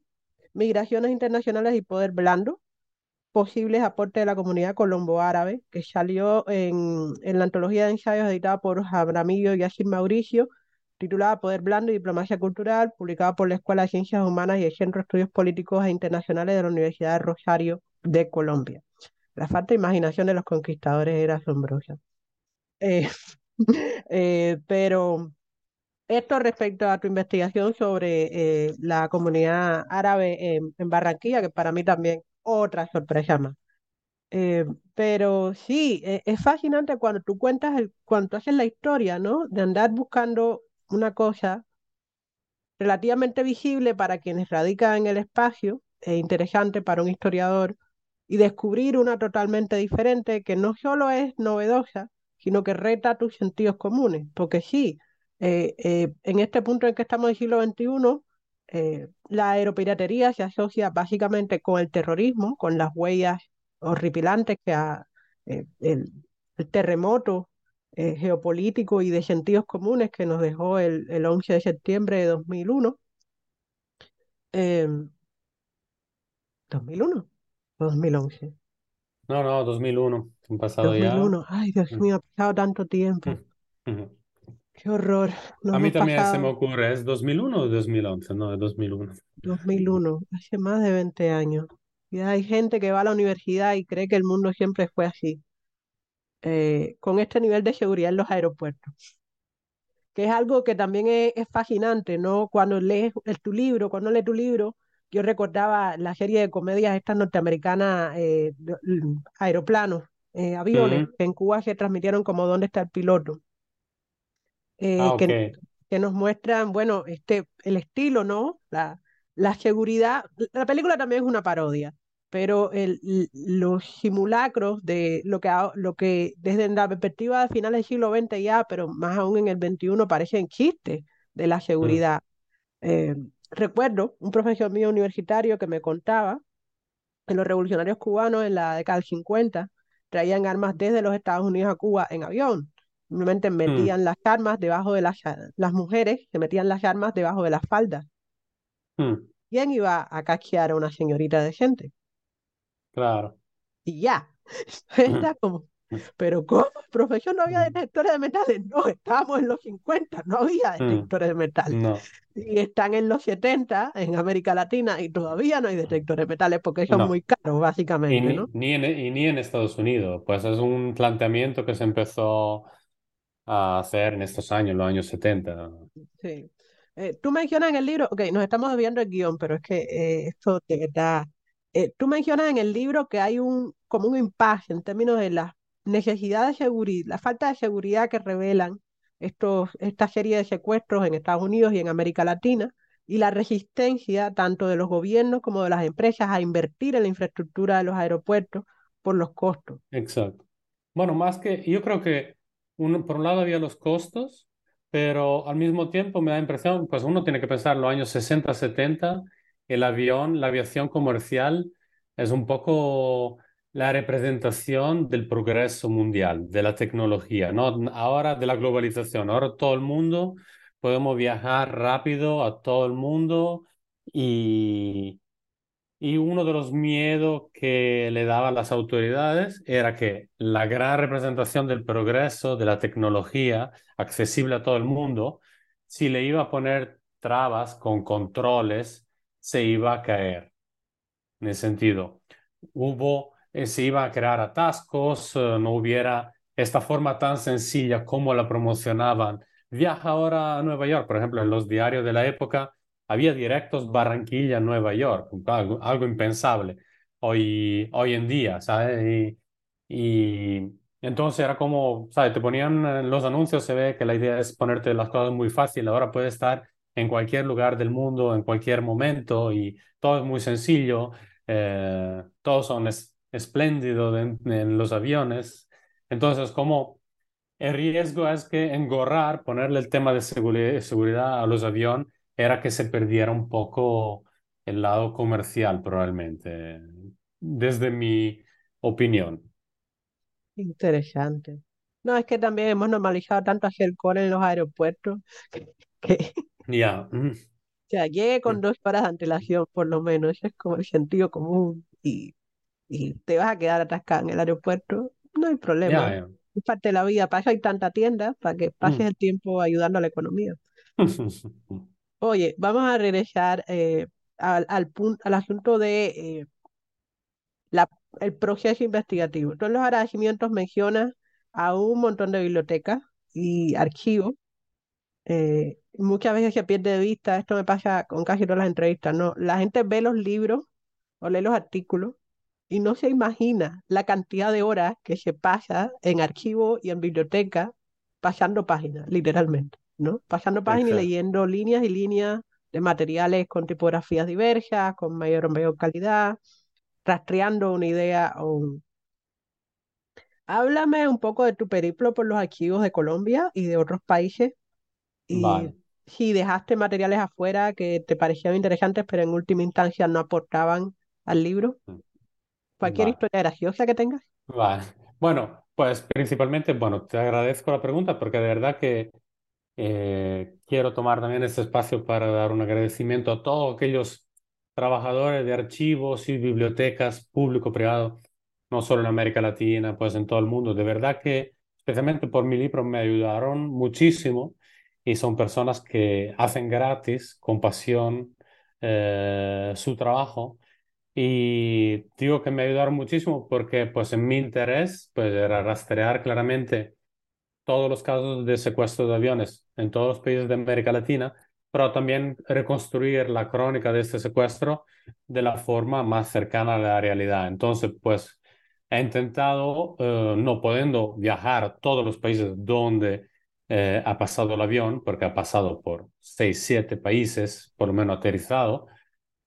[SPEAKER 2] Migraciones Internacionales y Poder Blando, posibles aportes de la comunidad colombo-árabe, que salió en, en, la antología de ensayos editada por Abramillo y Yacir Mauricio, titulada Poder Blando y Diplomacia Cultural, publicada por la Escuela de Ciencias Humanas y el Centro de Estudios Políticos e Internacionales de la Universidad de Rosario de Colombia. La falta de imaginación de los conquistadores era asombrosa. Eh, eh, pero esto respecto a tu investigación sobre eh, la comunidad árabe en, Barranquilla, que para mí también otra sorpresa más. Pero sí, e, es fascinante cuando tú cuentas, el, cuando haces la historia, ¿no? De andar buscando una cosa relativamente visible para quienes radican en el espacio, e interesante para un historiador, y descubrir una totalmente diferente que no solo es novedosa, sino que reta tus sentidos comunes, porque sí, eh, eh, en este punto en que estamos en el siglo XXI, eh, la aeropiratería se asocia básicamente con el terrorismo, con las huellas horripilantes que ha, el, terremoto geopolítico y de sentidos comunes que nos dejó el, el 11 de septiembre de 2001. ¿2001 o 2011?
[SPEAKER 3] No, no, 2001. Han pasado ya.
[SPEAKER 2] 2001. Ay, Dios
[SPEAKER 3] Mm,
[SPEAKER 2] mío, ha pasado tanto tiempo.
[SPEAKER 3] mm.
[SPEAKER 2] Qué horror. Nos
[SPEAKER 3] A mí también se me
[SPEAKER 2] pasado
[SPEAKER 3] ocurre, ¿es 2001 o 2011? No, es 2001.
[SPEAKER 2] 2001, hace más de 20 años. Y hay gente que va a la universidad y cree que el mundo siempre fue así, eh, con este nivel de seguridad en los aeropuertos, que es algo que también es, es fascinante, ¿no? Cuando lees el- tu libro, cuando lees tu libro, yo recordaba la serie de comedias estas norteamericanas, eh, aeroplanos, eh, aviones, que en Cuba se transmitieron como ¿Dónde está el piloto?
[SPEAKER 3] Ah,
[SPEAKER 2] eh,
[SPEAKER 3] ok.
[SPEAKER 2] que, que nos muestran, bueno, este, el estilo, ¿no? La, la seguridad. La película también es una parodia, pero el, los simulacros de lo que, lo que desde la perspectiva de finales del siglo XX ya, pero más aún en el XXI, parecen chistes de la
[SPEAKER 3] Mm,
[SPEAKER 2] seguridad. Eh, recuerdo un profesor mío universitario que me contaba que los revolucionarios cubanos en la década del 50 traían armas desde los Estados Unidos a Cuba en avión. Simplemente
[SPEAKER 3] mm,
[SPEAKER 2] metían las armas debajo de las, las mujeres, se metían las armas debajo de las faldas.
[SPEAKER 3] mm,
[SPEAKER 2] ¿Quién iba a cachear a una señorita decente?
[SPEAKER 3] Claro.
[SPEAKER 2] Y ya. Era como, pero ¿cómo? Profesor, no había
[SPEAKER 3] Mm,
[SPEAKER 2] detectores de metales. No, estábamos en los 50, no había
[SPEAKER 3] mm,
[SPEAKER 2] detectores de metales.
[SPEAKER 3] No,
[SPEAKER 2] Y están en los 70 en América Latina y todavía no hay detectores de metales porque son
[SPEAKER 3] no.
[SPEAKER 2] muy caros,
[SPEAKER 3] Y
[SPEAKER 2] básicamente,
[SPEAKER 3] ni,
[SPEAKER 2] ¿no?
[SPEAKER 3] ni en, y ni en Estados Unidos. Pues es un planteamiento que se empezó a hacer en estos años, los años 70.
[SPEAKER 2] Sí. Eh, tú mencionas en el libro, ok, nos estamos desviando el guion, pero es que eh, esto de verdad. eh, tú mencionas en el libro que hay un como un impasse en términos de la necesidad de seguridad, la falta de seguridad que revelan estos, esta serie de secuestros en Estados Unidos y en América Latina, y la resistencia tanto de los gobiernos como de las empresas a invertir en la infraestructura de los aeropuertos por los costos.
[SPEAKER 3] Exacto. Bueno, más que yo creo que uno, por un lado había los costos, pero al mismo tiempo me da impresión, pues uno tiene que pensar los años 60, 70, el avión, la aviación comercial es un poco la representación del progreso mundial, de la tecnología, ¿no? Ahora de la globalización, ahora todo el mundo podemos viajar rápido a todo el mundo y y uno de los miedos que le daban las autoridades era que la gran representación del progreso, de la tecnología accesible a todo el mundo, si le iba a poner trabas con controles, se iba a caer. En ese sentido, hubo, eh, se iba a crear atascos, eh, no hubiera esta forma tan sencilla como la promocionaban. Viaja ahora a Nueva York, por ejemplo, en los diarios de la época había directos Barranquilla-Nueva York, algo, algo impensable hoy, hoy en día, ¿sabes? Y, y entonces era como, ¿sabes? Te ponían en los anuncios, se ve que la idea es ponerte las cosas muy fácil, ahora puedes estar en cualquier lugar del mundo, en cualquier momento, y todo es muy sencillo, eh, todos son es- espléndidos en, en los aviones. Entonces, como el riesgo es que engorrar, ponerle el tema de seguri- seguridad a los aviones, era que se perdiera un poco el lado comercial, probablemente, desde mi opinión.
[SPEAKER 2] Interesante. No, es que también hemos normalizado tanto hacer cola en los aeropuertos que,
[SPEAKER 3] Ya. mm,
[SPEAKER 2] o sea, llegue con dos horas de antelación, por lo menos. Eso es como el sentido común. Y, y te vas a quedar atascado en el aeropuerto, no hay problema.
[SPEAKER 3] Ya,
[SPEAKER 2] Es parte de la vida. Para eso hay tanta tienda, para que pases
[SPEAKER 3] ya.
[SPEAKER 2] el tiempo ayudando a la economía.
[SPEAKER 3] Mm.
[SPEAKER 2] Oye, vamos a regresar eh, al, al, pun- al asunto de eh, la, el proceso investigativo. Tú en los agradecimientos mencionas a un montón de bibliotecas y archivos. eh, muchas veces se pierde de vista, esto me pasa con casi todas las entrevistas, ¿no? La gente ve los libros o lee los artículos y no se imagina la cantidad de horas que se pasa en archivo y en biblioteca pasando páginas, literalmente, ¿no? Pasando páginas y leyendo líneas y líneas de materiales con tipografías diversas, con mayor o mayor calidad, rastreando una idea o un... Háblame un poco de tu periplo por los archivos de Colombia y de otros países y
[SPEAKER 3] Vale.
[SPEAKER 2] si dejaste materiales afuera que te parecían interesantes, pero en última instancia no aportaban al libro. Cualquier
[SPEAKER 3] Vale.
[SPEAKER 2] historia graciosa que tengas.
[SPEAKER 3] Vale. Bueno, pues principalmente, bueno, te agradezco la pregunta porque de verdad que eh, quiero tomar también este espacio para dar un agradecimiento a todos aquellos trabajadores de archivos y bibliotecas público-privado no solo en América Latina, pues en todo el mundo. De verdad que, especialmente por mi libro, me ayudaron muchísimo y son personas que hacen gratis, con pasión, eh, su trabajo. Y digo que me ayudaron muchísimo porque pues en mi interés pues era rastrear claramente todos los casos de secuestro de aviones en todos los países de América Latina, pero también reconstruir la crónica de este secuestro de la forma más cercana a la realidad. Entonces, pues he intentado, eh, no pudiendo viajar a todos los países donde eh, ha pasado el avión, porque ha pasado por seis, siete países, por lo menos aterrizado,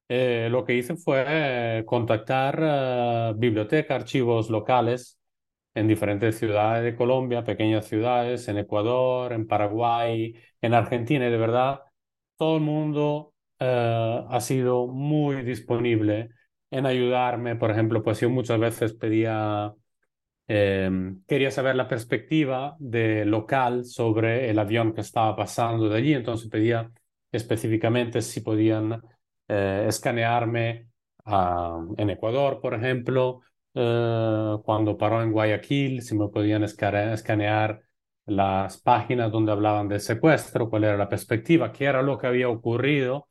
[SPEAKER 3] eh, lo que hice fue contactar bibliotecas, archivos locales en diferentes ciudades de Colombia, pequeñas ciudades, en Ecuador, en Paraguay, en Argentina, y de verdad, todo el mundo ha sido muy disponible en ayudarme. Por ejemplo, pues yo muchas veces pedía, em, quería saber la perspectiva de local sobre el avión que estaba pasando de allí, entonces pedía específicamente si podían eh, escanearme en Ecuador, por ejemplo, eh, cuando paró en Guayaquil, si me podían escanear las páginas donde hablaban del secuestro, cuál era la perspectiva, qué era lo que había ocurrido.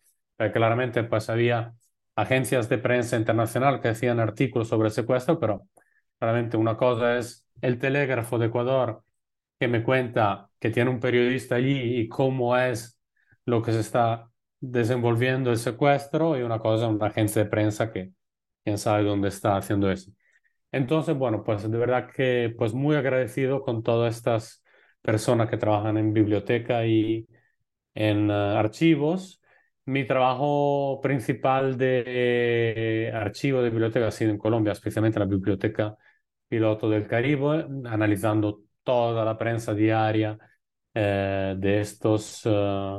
[SPEAKER 3] claramente pues había agencias de prensa internacional que hacían artículos sobre el secuestro, pero realmente una cosa es el telégrafo de Ecuador que me cuenta que tiene un periodista allí y cómo es lo que se está desenvolviendo el secuestro y una cosa una agencia de prensa que quién sabe dónde está haciendo eso. Entonces, bueno, pues de verdad que pues muy agradecido con todas estas personas que trabajan en biblioteca y en eh, archivos mi trabajo principal de archivo de biblioteca ha sido en Colombia, especialmente la Biblioteca Piloto del Caribe, analizando toda la prensa diaria eh, de, estos, eh,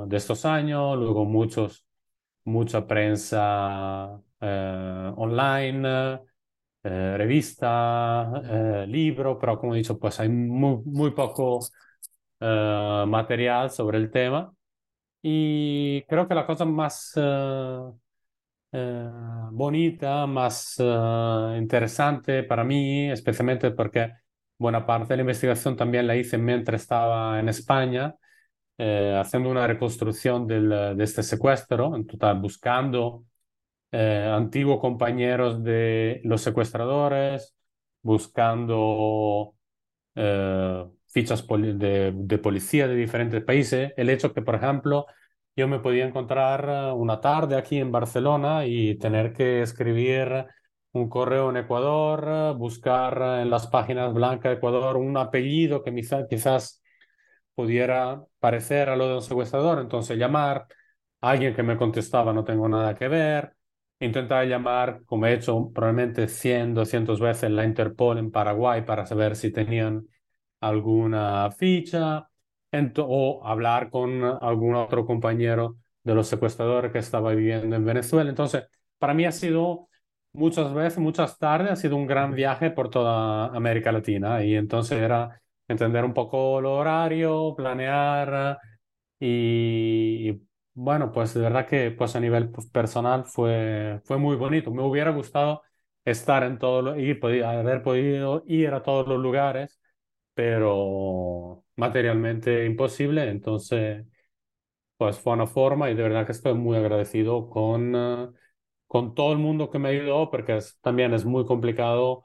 [SPEAKER 3] de estos años, luego muchos, mucha prensa eh, online, revista, libro, pero como he dicho, pues hay muy, muy poco material sobre el tema. Y creo que la cosa más eh, eh, bonita, más eh, interesante para mí, especialmente porque buena parte de la investigación también la hice mientras estaba en España, haciendo una reconstrucción de este secuestro, en total buscando antiguos compañeros de los secuestradores, buscando fichas de, de, policía de diferentes países. El hecho que, por ejemplo, yo me podía encontrar eh, una tarde aquí en Barcelona y tener que escribir un correo en Ecuador, buscar en las páginas blancas de Ecuador un apellido que quizás pudiera parecer a lo de un secuestrador. Entonces llamar a alguien que me contestaba no tengo nada que ver. Intentar llamar, como he hecho probablemente 100, 200 veces, la Interpol en Paraguay para saber si tenían alguna ficha o hablar con algún otro compañero de los secuestradores que estaba viviendo en Venezuela. Entonces, para mí ha sido muchas veces, muchas tardes, ha sido un gran viaje por toda América Latina y entonces era entender un poco el horario, planear y, bueno, pues de verdad que pues a nivel pues, personal fue, fue muy bonito. Me hubiera gustado estar en todo, ir, haber podido ir a todos los lugares pero materialmente imposible. Entonces, pues fue una forma y de verdad que estoy muy agradecido con, con todo el mundo que me ayudó, porque también es muy complicado.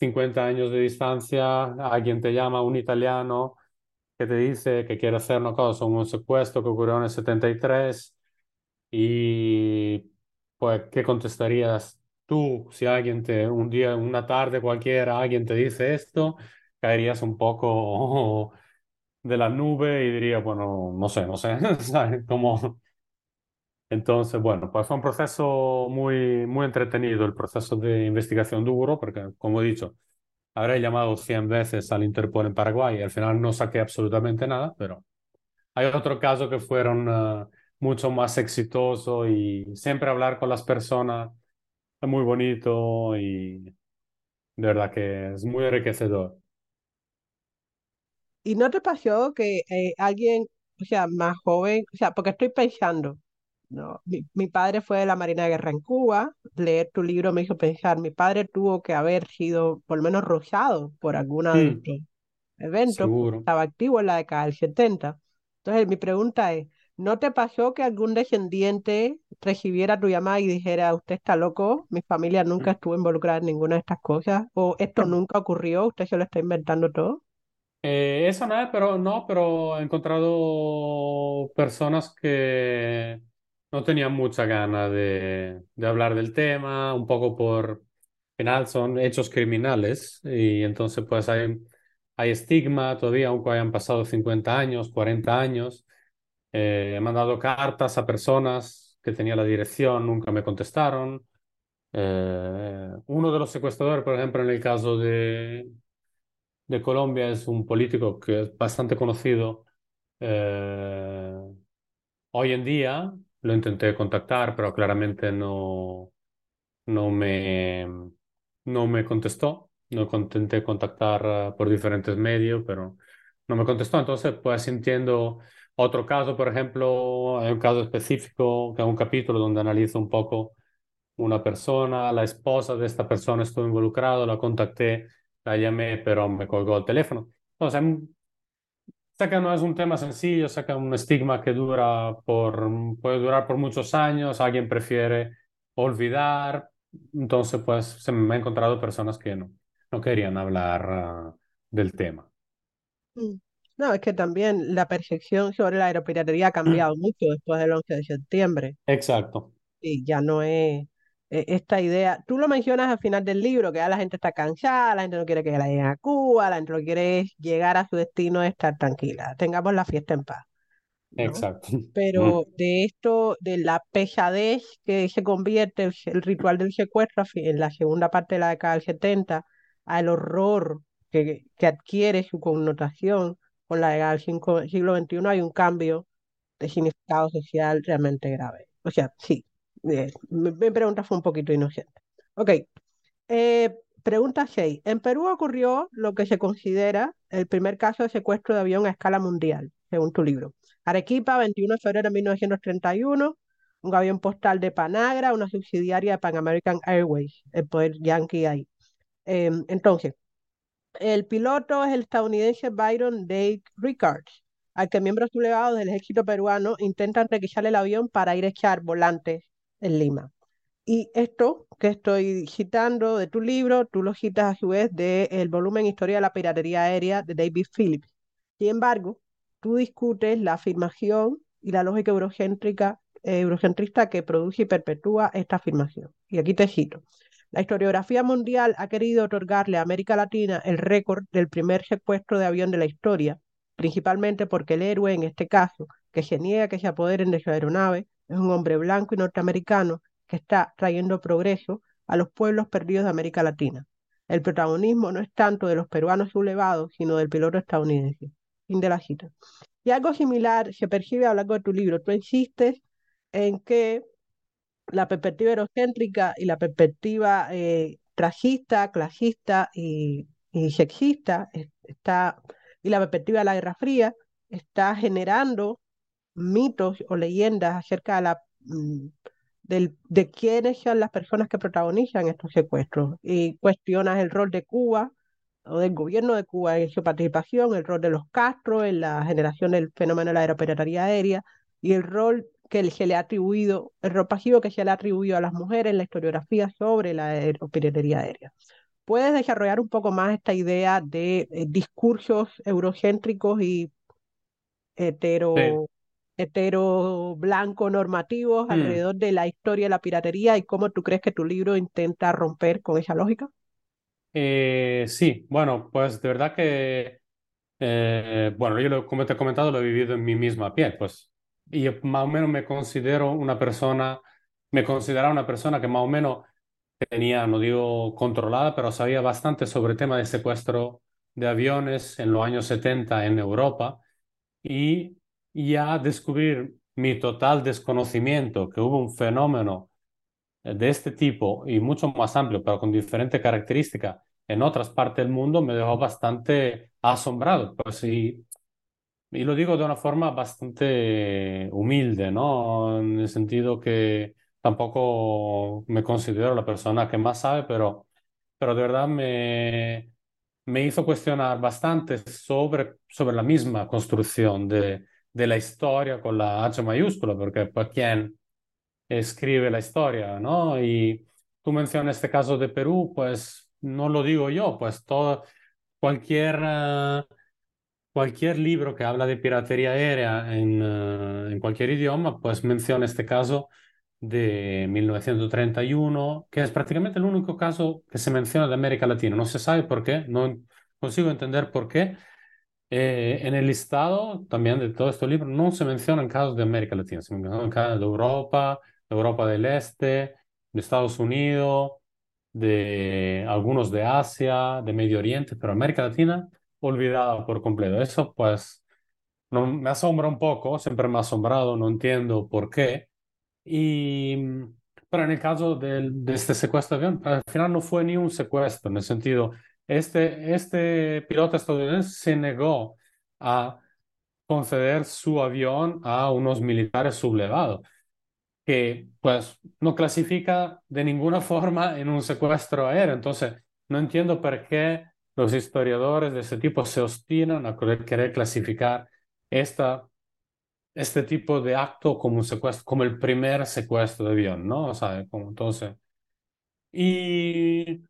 [SPEAKER 3] 50 años de distancia, alguien te llama, un italiano, que te dice que quiere hacer una cosa, un secuestro que ocurrió en el 73, y pues, ¿qué contestarías tú si alguien te, un día, una tarde cualquiera, alguien te dice esto? caerías un poco de la nube y diría, bueno, no sé, no sé, ¿sabes? Como... Entonces, bueno, pues fue un proceso muy, muy entretenido, el proceso de investigación duro, porque, como he dicho, habré llamado 100 veces al Interpol en Paraguay y al final no saqué absolutamente nada, pero hay otro caso que fueron eh, mucho más exitosos y siempre hablar con las personas es muy bonito y de verdad que es muy enriquecedor.
[SPEAKER 2] ¿Y no te pasó que eh, alguien, o sea, más joven, o sea, porque estoy pensando, No, mi, mi padre fue de la Marina de Guerra en Cuba. Leer tu libro me hizo pensar, mi padre tuvo que haber sido por lo menos rozado por alguna de
[SPEAKER 3] Mm,
[SPEAKER 2] estos eventos, estaba activo en la década del 70. Entonces, mi pregunta es, ¿no te pasó que algún descendiente recibiera tu llamada y dijera, usted está loco, mi familia nunca estuvo involucrada en ninguna de estas cosas? ¿O esto nunca ocurrió, usted se lo está inventando todo?
[SPEAKER 3] Eh, eso no, pero no, pero he encontrado personas que no tenían mucha gana de, de hablar del tema, un poco por, al final son hechos criminales y entonces pues hay, hay estigma todavía, aunque hayan pasado 50 años, 40 años. Eh, he mandado cartas a personas que tenía la dirección, nunca me contestaron. Eh, uno de los secuestradores, por ejemplo, en el caso de, de Colombia, es un político que es bastante conocido. Eh, hoy en día lo intenté contactar, pero claramente no, no me, no me contestó. No intenté contactar eh, por diferentes medios, pero no me contestó. Entonces, pues entiendo otro caso, por ejemplo, hay un caso específico, que es un capítulo donde analizo un poco una persona, la esposa de esta persona estuvo involucrado, la contacté, la llamé, pero me colgó el teléfono. Entonces, em, que no es un tema sencillo, es un estigma que dura por, puede durar por muchos años, alguien prefiere olvidar, entonces pues se me han encontrado personas que no, no querían hablar ah, del tema.
[SPEAKER 2] Mm. No, es que también la percepción sobre la aeropiratería ha cambiado mucho después del 11 de septiembre.
[SPEAKER 3] Exacto.
[SPEAKER 2] Y ya no es esta idea. Tú lo mencionas al final del libro, que ya la gente está cansada, la gente no quiere que la lleguen a Cuba, la gente lo quiere es llegar a su destino y estar tranquila. Tengamos la fiesta en paz, ¿no?
[SPEAKER 3] Exacto.
[SPEAKER 2] Pero de esto, de la pesadez que se convierte el, el ritual del secuestro en la segunda parte de la década del 70, al horror que, que adquiere su connotación con la década del cinco- siglo XXI, hay un cambio de significado social realmente grave. O sea, sí, eh, mi, pregunta fue un poquito inocente. Ok, eh, pregunta 6. En Perú ocurrió lo que se considera el primer caso de secuestro de avión a escala mundial, según tu libro. Arequipa, 21 de febrero de 1931, un avión postal de Panagra, una subsidiaria de Pan American Airways, el poder yankee ahí. Em, entonces, el piloto es el estadounidense Byron Dave Rickards, al que miembros sublevados del ejército peruano intentan requisar el avión para ir a echar volantes en Lima. Y esto que estoy citando de tu libro, tú lo citas a su vez del volumen Historia de la Piratería Aérea de David Phillips. Sin embargo, tú discutes la afirmación y la lógica eurocéntrica, eh, eurocentrista que produce y perpetúa esta afirmación. Y aquí te cito. La historiografía mundial ha querido otorgarle a América Latina el récord del primer secuestro de avión de la historia, principalmente porque el héroe en este caso, que se niega que se apoderen de su aeronave, es un hombre blanco y norteamericano que está trayendo progreso a los pueblos perdidos de América Latina. El protagonismo no es tanto de los peruanos sublevados, sino del piloto estadounidense. Fin de la cita. Y algo similar se percibe a lo de tu libro. Tú insistes en que la perspectiva eurocéntrica y la perspectiva eh, racista, clasista y, y sexista es- está, y la perspectiva de la Guerra Fría está generando mitos o leyendas acerca mm, de quiénes son las personas que protagonizan estos secuestros y cuestionas el rol de Cuba o del gobierno de Cuba en su participación, el rol de los Castro en la generación del fenómeno de la aeropiratería aérea y el rol que se le ha atribuido, el rol pasivo que se le ha atribuido a las mujeres en la historiografía sobre la aeropiratería aérea. ¿Puedes desarrollar un poco más esta idea de eh, discursos eurocéntricos y hetero. Hetero blanco normativos
[SPEAKER 3] Mm.
[SPEAKER 2] alrededor de la historia de la piratería y cómo tú crees que tu libro intenta romper con esa lógica?
[SPEAKER 3] Eh, sí, bueno, pues de verdad que, eh, bueno, yo lo- como te he comentado, lo he vivido en mi misma piel, pues, y yo más o menos me considero una persona, me consideraba una persona que más o menos tenía, no digo controlada, pero sabía bastante sobre el tema de secuestro de aviones en los años 70 en Europa y ya descubrir mi total desconocimiento que hubo un fenómeno eh, de este tipo y mucho más amplio, pero con diferentes características en otras partes del mundo, me dejó bastante asombrado. Pues, y y lo digo de una forma bastante humilde, ¿no? En el sentido que tampoco me considero la persona que más sabe, pero, pero de verdad me, me hizo cuestionar bastante sobre, sobre la misma construcción de, de la historia con la H mayúscula, porque pues quién escribe la historia, ¿no? Y tú mencionas este caso de Perú, pues no lo digo yo, pues todo, cualquier... eh, cualquier libro que habla de piratería aérea en, eh, en cualquier idioma, pues menciona este caso de 1931, que es prácticamente el único caso que se menciona de América Latina. No se sabe por qué, no consigo entender por qué. Eh, en el listado también de todos estos libros no se mencionan casos de América Latina, se mencionan casos de Europa, de Europa del Este, de Estados Unidos, de algunos de Asia, de Medio Oriente, pero América Latina olvidada por completo. Eso pues no, me asombra un poco, siempre me ha asombrado, no entiendo por qué. Y, pero en el caso de este secuestro de avión, al final no fue ni un secuestro, en el sentido, este, este piloto estadounidense se negó a conceder su avión a unos militares sublevados, que pues no clasifica de ninguna forma en un secuestro aéreo. Entonces, no entiendo por qué los historiadores de ese tipo se obstinan a querer clasificar esta, este tipo de acto como un secuestro, como el primer secuestro de avión, ¿no? O sea, como entonces. Y,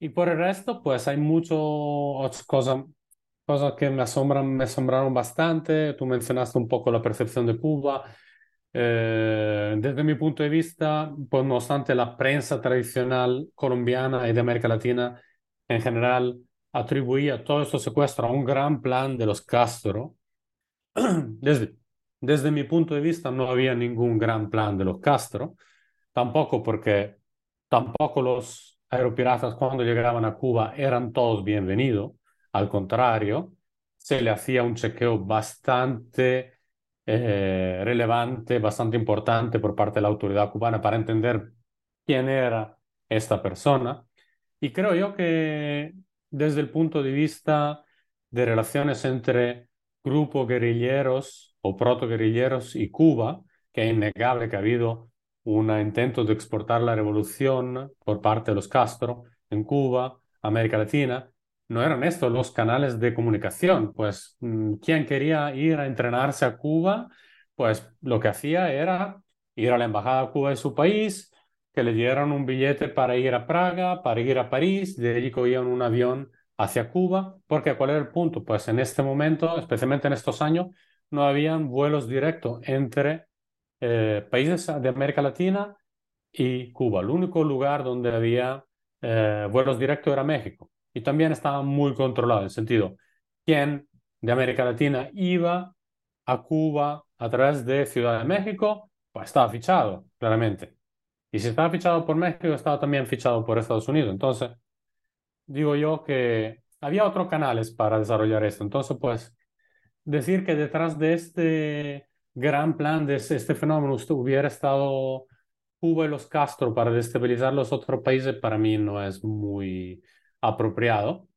[SPEAKER 3] y por el resto, pues hay muchas cosas, cosas que me asombran, me asombraron bastante. Tú mencionaste un poco la percepción de Cuba. Eh, desde mi punto de vista, pues no obstante, la prensa tradicional colombiana y de América Latina en general atribuía todo estos secuestros a un gran plan de los Castro. Desde, desde mi punto de vista no había ningún gran plan de los Castro, tampoco porque tampoco los aeropiratas cuando llegaban a Cuba eran todos bienvenidos, al contrario, se le hacía un chequeo bastante eh, relevante, bastante importante por parte de la autoridad cubana para entender quién era esta persona. Y creo yo que desde el punto de vista de relaciones entre grupos guerrilleros o protoguerrilleros y Cuba, que es innegable que ha habido un intento de exportar la revolución por parte de los Castro en Cuba, América Latina, no eran estos los canales de comunicación, pues mm, quien quería ir a entrenarse a Cuba, pues lo que hacía era ir a la embajada de Cuba de su país, que le dieron un billete para ir a Praga, para ir a París, de allí cogían un avión hacia Cuba, porque ¿cuál era el punto? Pues en este momento, especialmente en estos años, no habían vuelos directos entre eh, países de América Latina y Cuba. El único lugar donde había eh, vuelos directos era México. Y también estaba muy controlado, en el sentido, quién de América Latina iba a Cuba a través de Ciudad de México, pues estaba fichado, claramente. Y si estaba fichado por México, estaba también fichado por Estados Unidos. Entonces, digo yo que había otros canales para desarrollar esto. Entonces, pues, decir que detrás de este gran plan, de este fenómeno, usted hubiera estado Cuba y los Castro para destabilizar los otros países, para mí no es muy apropiado.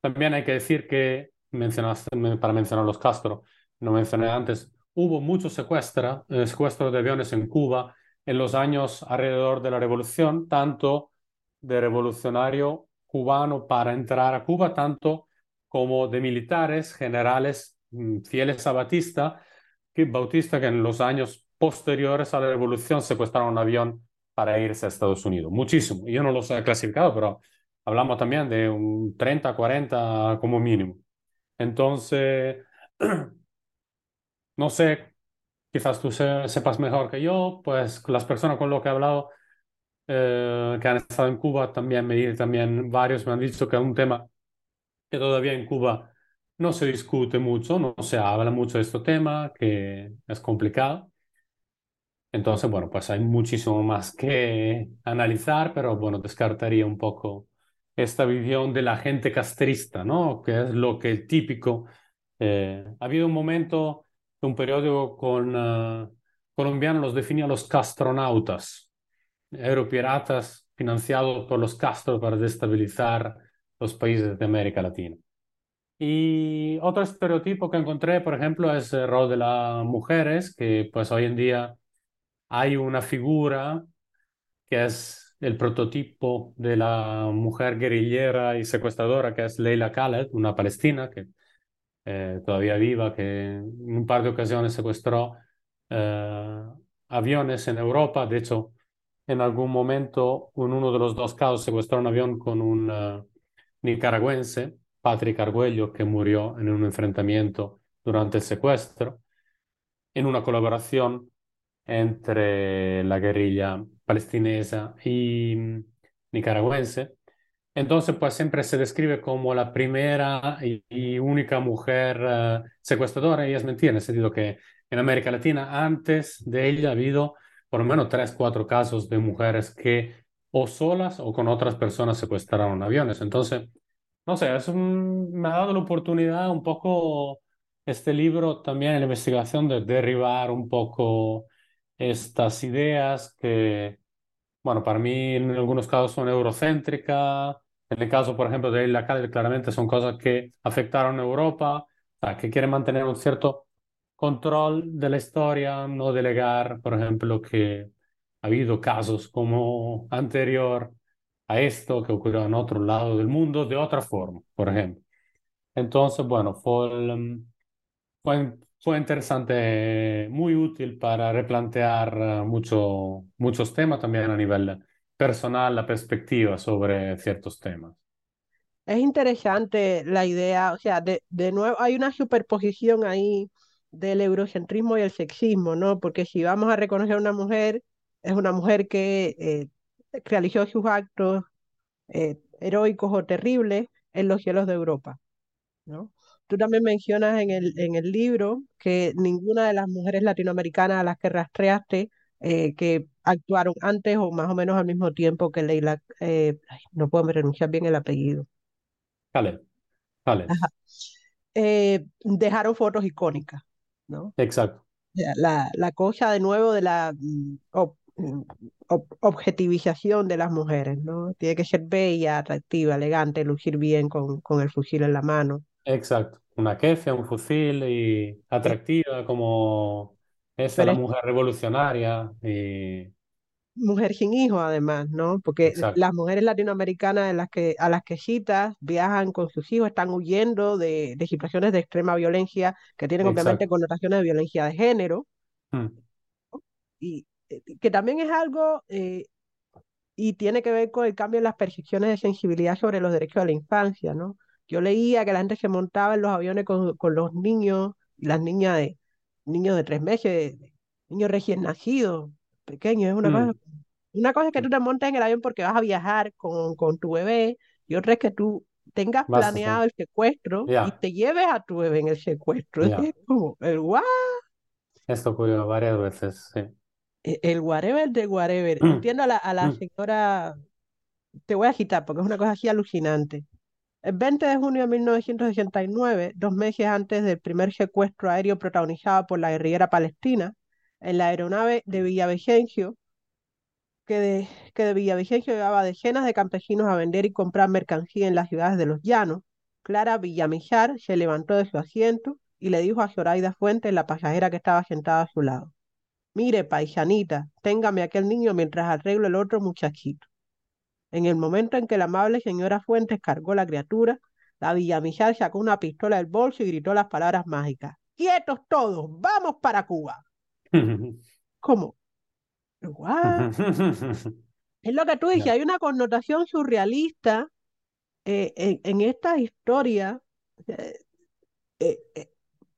[SPEAKER 3] También hay que decir que, mencionaste, para mencionar los Castro, no mencioné antes, hubo muchos secuestros, eh, secuestros de aviones en Cuba en los años alrededor de la revolución, tanto de revolucionario cubano para entrar a Cuba, tanto como de militares generales mm, fieles a Batista, Bautista que en los años posteriores a la revolución secuestraron un avión para irse a Estados Unidos. Muchísimo. Yo no los he clasificado, pero hablamos también de un 30, 40 como mínimo. Entonces, no sé quizás tú sepas mejor que yo, pues las personas con las que he hablado eh, que han estado en Cuba también me también varios me han dicho que es un tema que todavía en Cuba no se discute mucho, no se habla mucho de este tema, que es complicado. Entonces, bueno, pues hay muchísimo más que analizar, pero bueno, descartaría un poco esta visión de la gente castrista, ¿no? Que es lo que es típico. Eh, ha habido un momento un periódico con, uh, colombiano los definía los castronautas, aeropiratas financiados por los Castro para destabilizar los países de América Latina. Y otro estereotipo que encontré, por ejemplo, es el rol de las mujeres, que pues hoy en día hay una figura que es el prototipo de la mujer guerrillera y secuestradora, que es Leila Khaled, una palestina que eh, todavía viva, que en un par de ocasiones secuestró eh, aviones en Europa. De hecho, en algún momento, en uno de los dos casos, secuestró un avión con un eh, nicaragüense, Patrick Argüello, que murió en un enfrentamiento durante el secuestro, en una colaboración entre la guerrilla palestinesa y mm, nicaragüense. Entonces, pues siempre se describe como la primera y, única mujer eh, secuestradora, y es mentira, en el sentido que en América Latina, antes de ella, ha habido por lo menos tres, cuatro casos de mujeres que o solas o con otras personas secuestraron aviones. Entonces, no sé, es me ha dado la oportunidad un poco este libro también en la investigación de derribar un poco estas ideas que, bueno, para mí en algunos casos son eurocéntricas, en el caso, por ejemplo, de la calle, claramente son cosas que afectaron a Europa, que quieren mantener un cierto control de la historia, no delegar, por ejemplo, que ha habido casos como anterior a esto que ocurrió en otro lado del mundo de otra forma, por ejemplo. Entonces, bueno, fue, fue, fue interesante, muy útil para replantear eh, mucho, muchos temas también a nivel personal, la perspectiva sobre ciertos temas.
[SPEAKER 2] Es interesante la idea, o sea, de, de nuevo hay una superposición ahí del eurocentrismo y el sexismo, ¿no? Porque si vamos a reconocer a una mujer, es una mujer que eh, realizó sus actos eh, heroicos o terribles en los cielos de Europa, ¿no? Tú también mencionas en el, en el libro que ninguna de las mujeres latinoamericanas a las que rastreaste eh, que actuaron antes o más o menos al mismo tiempo que Leila, no puedo pronunciar bien el apellido.
[SPEAKER 3] Vale, vale.
[SPEAKER 2] dejaron fotos icónicas. ¿no?
[SPEAKER 3] Exacto.
[SPEAKER 2] La, la cosa de nuevo de la mm, mm, objetivización de las mujeres, ¿no? Tiene que ser bella, atractiva, elegante, lucir bien con, con el fusil en la mano.
[SPEAKER 3] Exacto. Una kefia, un fusil y atractiva como esa, la mujer revolucionaria y
[SPEAKER 2] mujer sin hijo, además, ¿no? Porque las mujeres latinoamericanas las que, a las que citas viajan con sus hijos, están huyendo de, de situaciones de extrema violencia que tienen obviamente connotaciones de violencia de género. Hmm. Y que también es algo eh, y tiene que ver con el cambio en las percepciones de sensibilidad sobre los derechos de la infancia, ¿no? Yo leía que la gente se montaba en los aviones con, con los niños las niñas de niños de tres meses, niños recién nacidos, pequeños, es una cosa hmm. Una cosa es que tú te montes en el avión porque vas a viajar con, con tu bebé y otra es que tú tengas planeado el secuestro y te lleves a tu bebé en el secuestro. Es como el guau.
[SPEAKER 3] Esto ocurrió varias veces, sí.
[SPEAKER 2] E, el whatever de whatever. Mm. Entiendo a la, a la mm. señora, te voy a citar porque es una cosa así alucinante. El 20 de junio de 1969, dos meses antes del primer secuestro aéreo protagonizado por la guerrillera palestina, en la aeronave de Villavicencio, que de, que de Villavicencio llevaba decenas de campesinos a vender y comprar mercancía en las ciudades de los llanos, Clara Villamizar se levantó de su asiento y le dijo a Zoraida Fuentes, la pasajera que estaba sentada a su lado, Mire, paisanita, téngame aquel niño mientras arreglo el otro muchachito. En el momento en que la amable señora Fuentes cargó la criatura, la Villamizar sacó una pistola del bolso y gritó las palabras mágicas. ¡Quietos todos! ¡Vamos para Cuba! ¿Cómo? Es lo que tú dices, hay una connotación surrealista eh, en, esta historia. Eh, eh,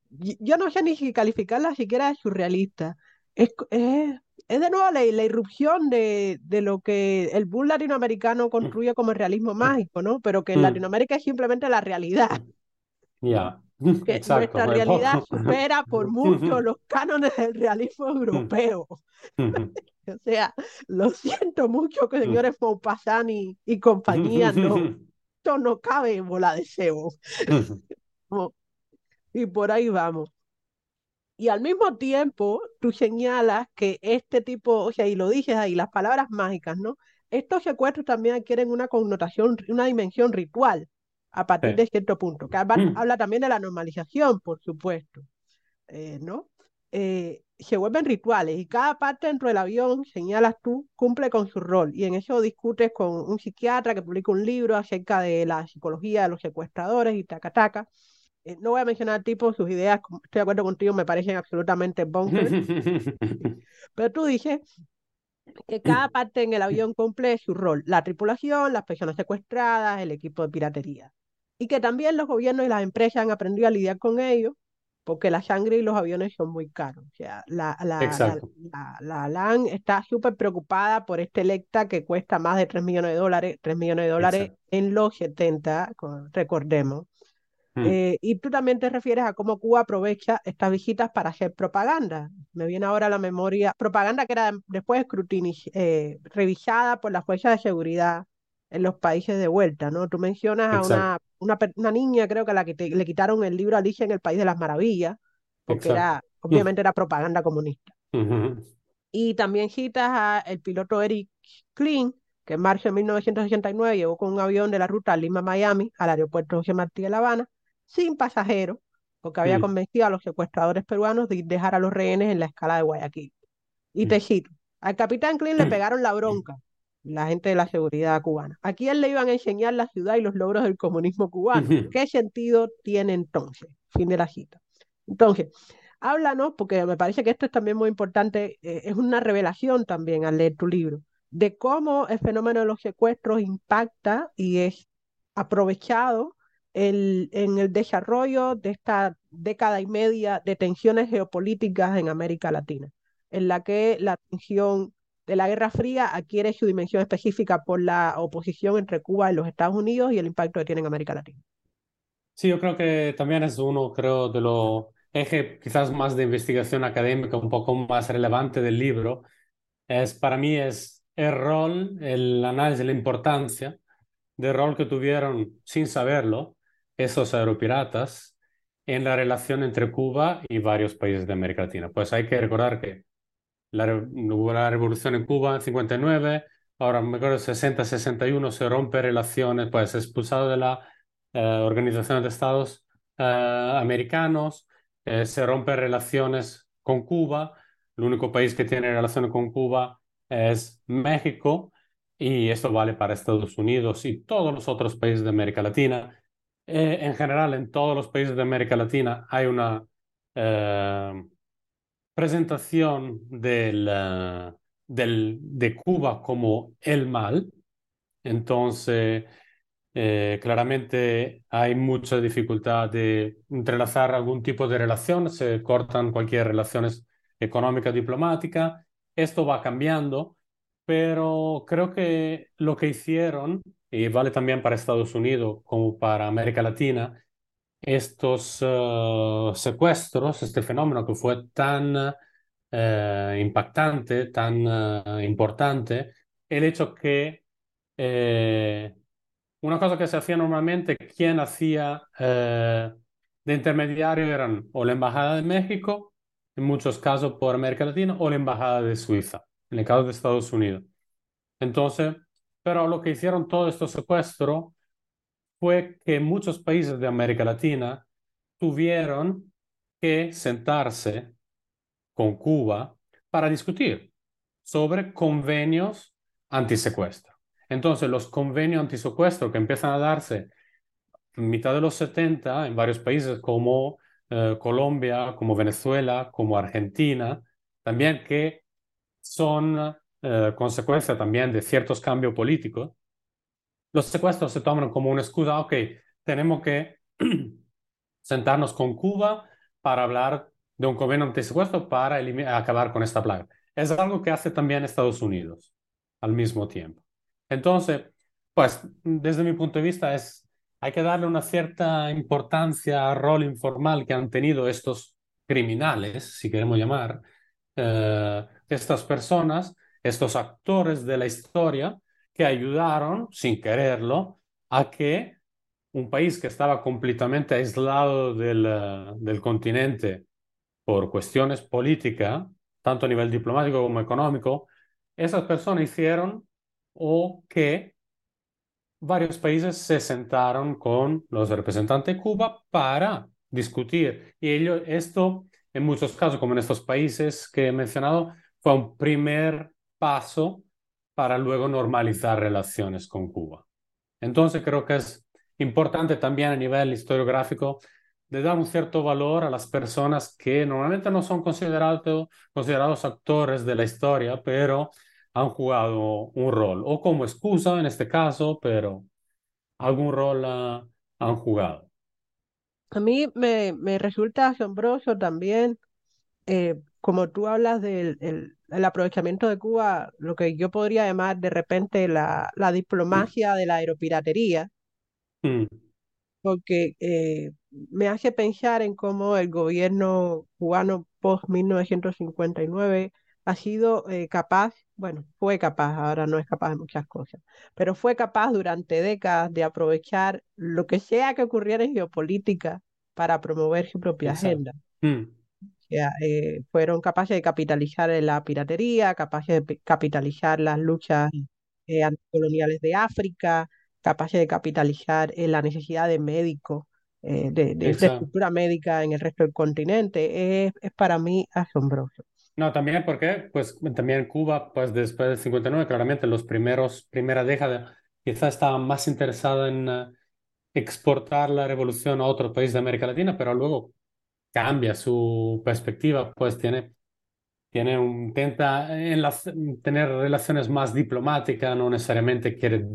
[SPEAKER 2] yo no sé ni si calificarla siquiera de surrealista. Es, es, de nuevo la, la irrupción de, de, lo que el bull latinoamericano mm. construye como realismo mágico, ¿no? Pero que en mm. Latinoamérica es simplemente la realidad.
[SPEAKER 3] Ya.
[SPEAKER 2] Que nuestra realidad supera por mucho los cánones del realismo europeo. O sea, lo siento mucho que señores Maupassant y, compañía, no, esto no cabe en bola de cebo. y por ahí vamos. Y al mismo tiempo, tú señalas que este tipo, o sea, y lo dices ahí, las palabras mágicas, ¿no? Estos secuestros también adquieren una connotación, una dimensión ritual, a partir
[SPEAKER 3] Sí.
[SPEAKER 2] de cierto punto. Que habla,
[SPEAKER 3] Mm.
[SPEAKER 2] habla también de la normalización, por supuesto, eh, ¿no? Eh, se vuelven rituales y cada parte dentro del avión, señalas tú, cumple con su rol. Y en eso discutes con un psiquiatra que publica un libro acerca de la psicología de los secuestradores y taca taca. Eh, no voy a mencionar tipos, sus ideas, estoy de acuerdo contigo, me parecen absolutamente bonkers. Pero tú dices que cada parte en el avión cumple su rol, la tripulación, las personas secuestradas, el equipo de piratería. Y que también los gobiernos y las empresas han aprendido a lidiar con ello, porque la sangre y los aviones son muy caros. O sea, la, la, la, la, la LAN está súper preocupada por este Electa que cuesta más de 3 millones de dólares, 3 millones de dólares en los 70, con- recordemos.
[SPEAKER 3] Mm.
[SPEAKER 2] Eh, y tú también te refieres a cómo Cuba aprovecha estas visitas para hacer propaganda. Me viene ahora a la memoria, propaganda que era después eh, revisada por las fuerzas de seguridad en los países de vuelta, ¿no? Tú mencionas a
[SPEAKER 3] Exacto.
[SPEAKER 2] una, una, per- una niña, creo que a la que te- le quitaron el libro Alicia en el País de las Maravillas, porque
[SPEAKER 3] Exacto.
[SPEAKER 2] era, obviamente era propaganda comunista. Y también citas a el piloto Eric Klein, que en marzo de 1989 llegó con un avión de la ruta Lima-Miami al aeropuerto José Martí de La Habana, sin pasajeros, porque había
[SPEAKER 3] Mm.
[SPEAKER 2] convencido a los secuestradores peruanos de dejar a los rehenes en la escala de Guayaquil. Y
[SPEAKER 3] Mm.
[SPEAKER 2] cito, al capitán Klein le pegaron la bronca, la gente de la seguridad cubana. ¿A quién le iban a enseñar la ciudad y los logros del comunismo cubano? ¿Qué sentido tiene entonces? Fin de la cita. Entonces, háblanos, porque me parece que esto es también muy importante, eh, es una revelación también al leer tu libro, de cómo el fenómeno de los secuestros impacta y es aprovechado el- en el desarrollo de esta década y media de tensiones geopolíticas en América Latina, en la que la tensión de la Guerra Fría adquiere su dimensión específica por la oposición entre Cuba y los Estados Unidos y el impacto que tiene en América Latina.
[SPEAKER 3] Sí, yo creo que también es uno, creo, de los ejes quizás más de investigación académica, un poco más relevante del libro. Es, para mí es el rol, el análisis, la importancia del rol que tuvieron, sin saberlo, esos aeropiratas en la relación entre Cuba y varios países de América Latina. Pues hay que recordar que la, la revolución en Cuba en 59, ahora me acuerdo 60, 61 se rompe relaciones, pues expulsado de la eh, Organización de Estados eh, Americanos, eh, se rompe relaciones con Cuba, el único país que tiene relaciones con Cuba es México y esto vale para Estados Unidos y todos los otros países de América Latina. Eh, en general, en todos los países de América Latina hay una eh, presentación del, eh, del- de Cuba como el mal. Entonces, eh, claramente hay mucha dificultad de entrelazar algún tipo de relación, se cortan cualquier relaciones económica, diplomática. Esto va cambiando, pero creo que lo que hicieron, y vale también para Estados Unidos como para América Latina, estos eh, secuestros, este fenómeno que fue tan eh, impactante, tan eh, importante, el hecho que eh, una cosa que se hacía normalmente, quien hacía eh, de intermediario eran o la Embajada de México, en muchos casos por América Latina, o la Embajada de Suiza, en el caso de Estados Unidos. Entonces, pero lo que hicieron todos estos secuestros fue que muchos países de América Latina tuvieron que sentarse con Cuba para discutir sobre convenios antisecuestro. Entonces, los convenios antisecuestro que empiezan a darse en mitad de los 70 en varios países como eh, Colombia, como Venezuela, como Argentina, también que son eh, consecuencia también de ciertos cambios políticos, los secuestros se toman como una excusa, ok, tenemos que sentarnos con Cuba para hablar de un convenio antisecuestro para acabar con esta plaga. Es algo que hace también Estados Unidos al mismo tiempo. Entonces, pues desde mi punto de vista es, hay que darle una cierta importancia al rol informal que han tenido estos criminales, si queremos llamar, eh, estas personas, estos actores de la historia que ayudaron, sin quererlo, a que un país que estaba completamente aislado del, uh, del continente por cuestiones políticas, tanto a nivel diplomático como económico, esas personas hicieron o que varios países se sentaron con los representantes de Cuba para discutir. Y ello, esto, en muchos casos, como en estos países que he mencionado, fue un primer paso para luego normalizar relaciones con Cuba. Entonces creo que es importante también a nivel historiográfico de dar un cierto valor a las personas que normalmente no son considerados, considerados actores de la historia, pero han jugado un rol, o como excusa en este caso, pero algún rol uh, han jugado.
[SPEAKER 2] A mí me, me resulta asombroso también, eh, como tú hablas del el, el aprovechamiento de Cuba, lo que yo podría llamar de repente la, la diplomacia de la aeropiratería,
[SPEAKER 3] Mm,
[SPEAKER 2] porque eh, me hace pensar en cómo el gobierno cubano post-1959 ha sido eh, capaz, bueno, fue capaz, ahora no es capaz de muchas cosas, pero fue capaz durante décadas de aprovechar lo que sea que ocurriera en geopolítica para promover su propia
[SPEAKER 3] exacto.
[SPEAKER 2] agenda.
[SPEAKER 3] Mm,
[SPEAKER 2] Eh, fueron capaces de capitalizar la piratería, capaces de pi- capitalizar las luchas eh, anticoloniales de África, capaces de capitalizar en la necesidad de médicos, eh, de, de infraestructura médica en el resto del continente. Es, es para mí asombroso.
[SPEAKER 3] No, también porque, pues, también Cuba, pues, después del 59, claramente los primeros, primera década, quizá estaba más interesada en eh, exportar la revolución a otros países de América Latina, pero luego cambia su perspectiva, pues tiene, tiene un, intenta tener relaciones más diplomáticas, no necesariamente quiere,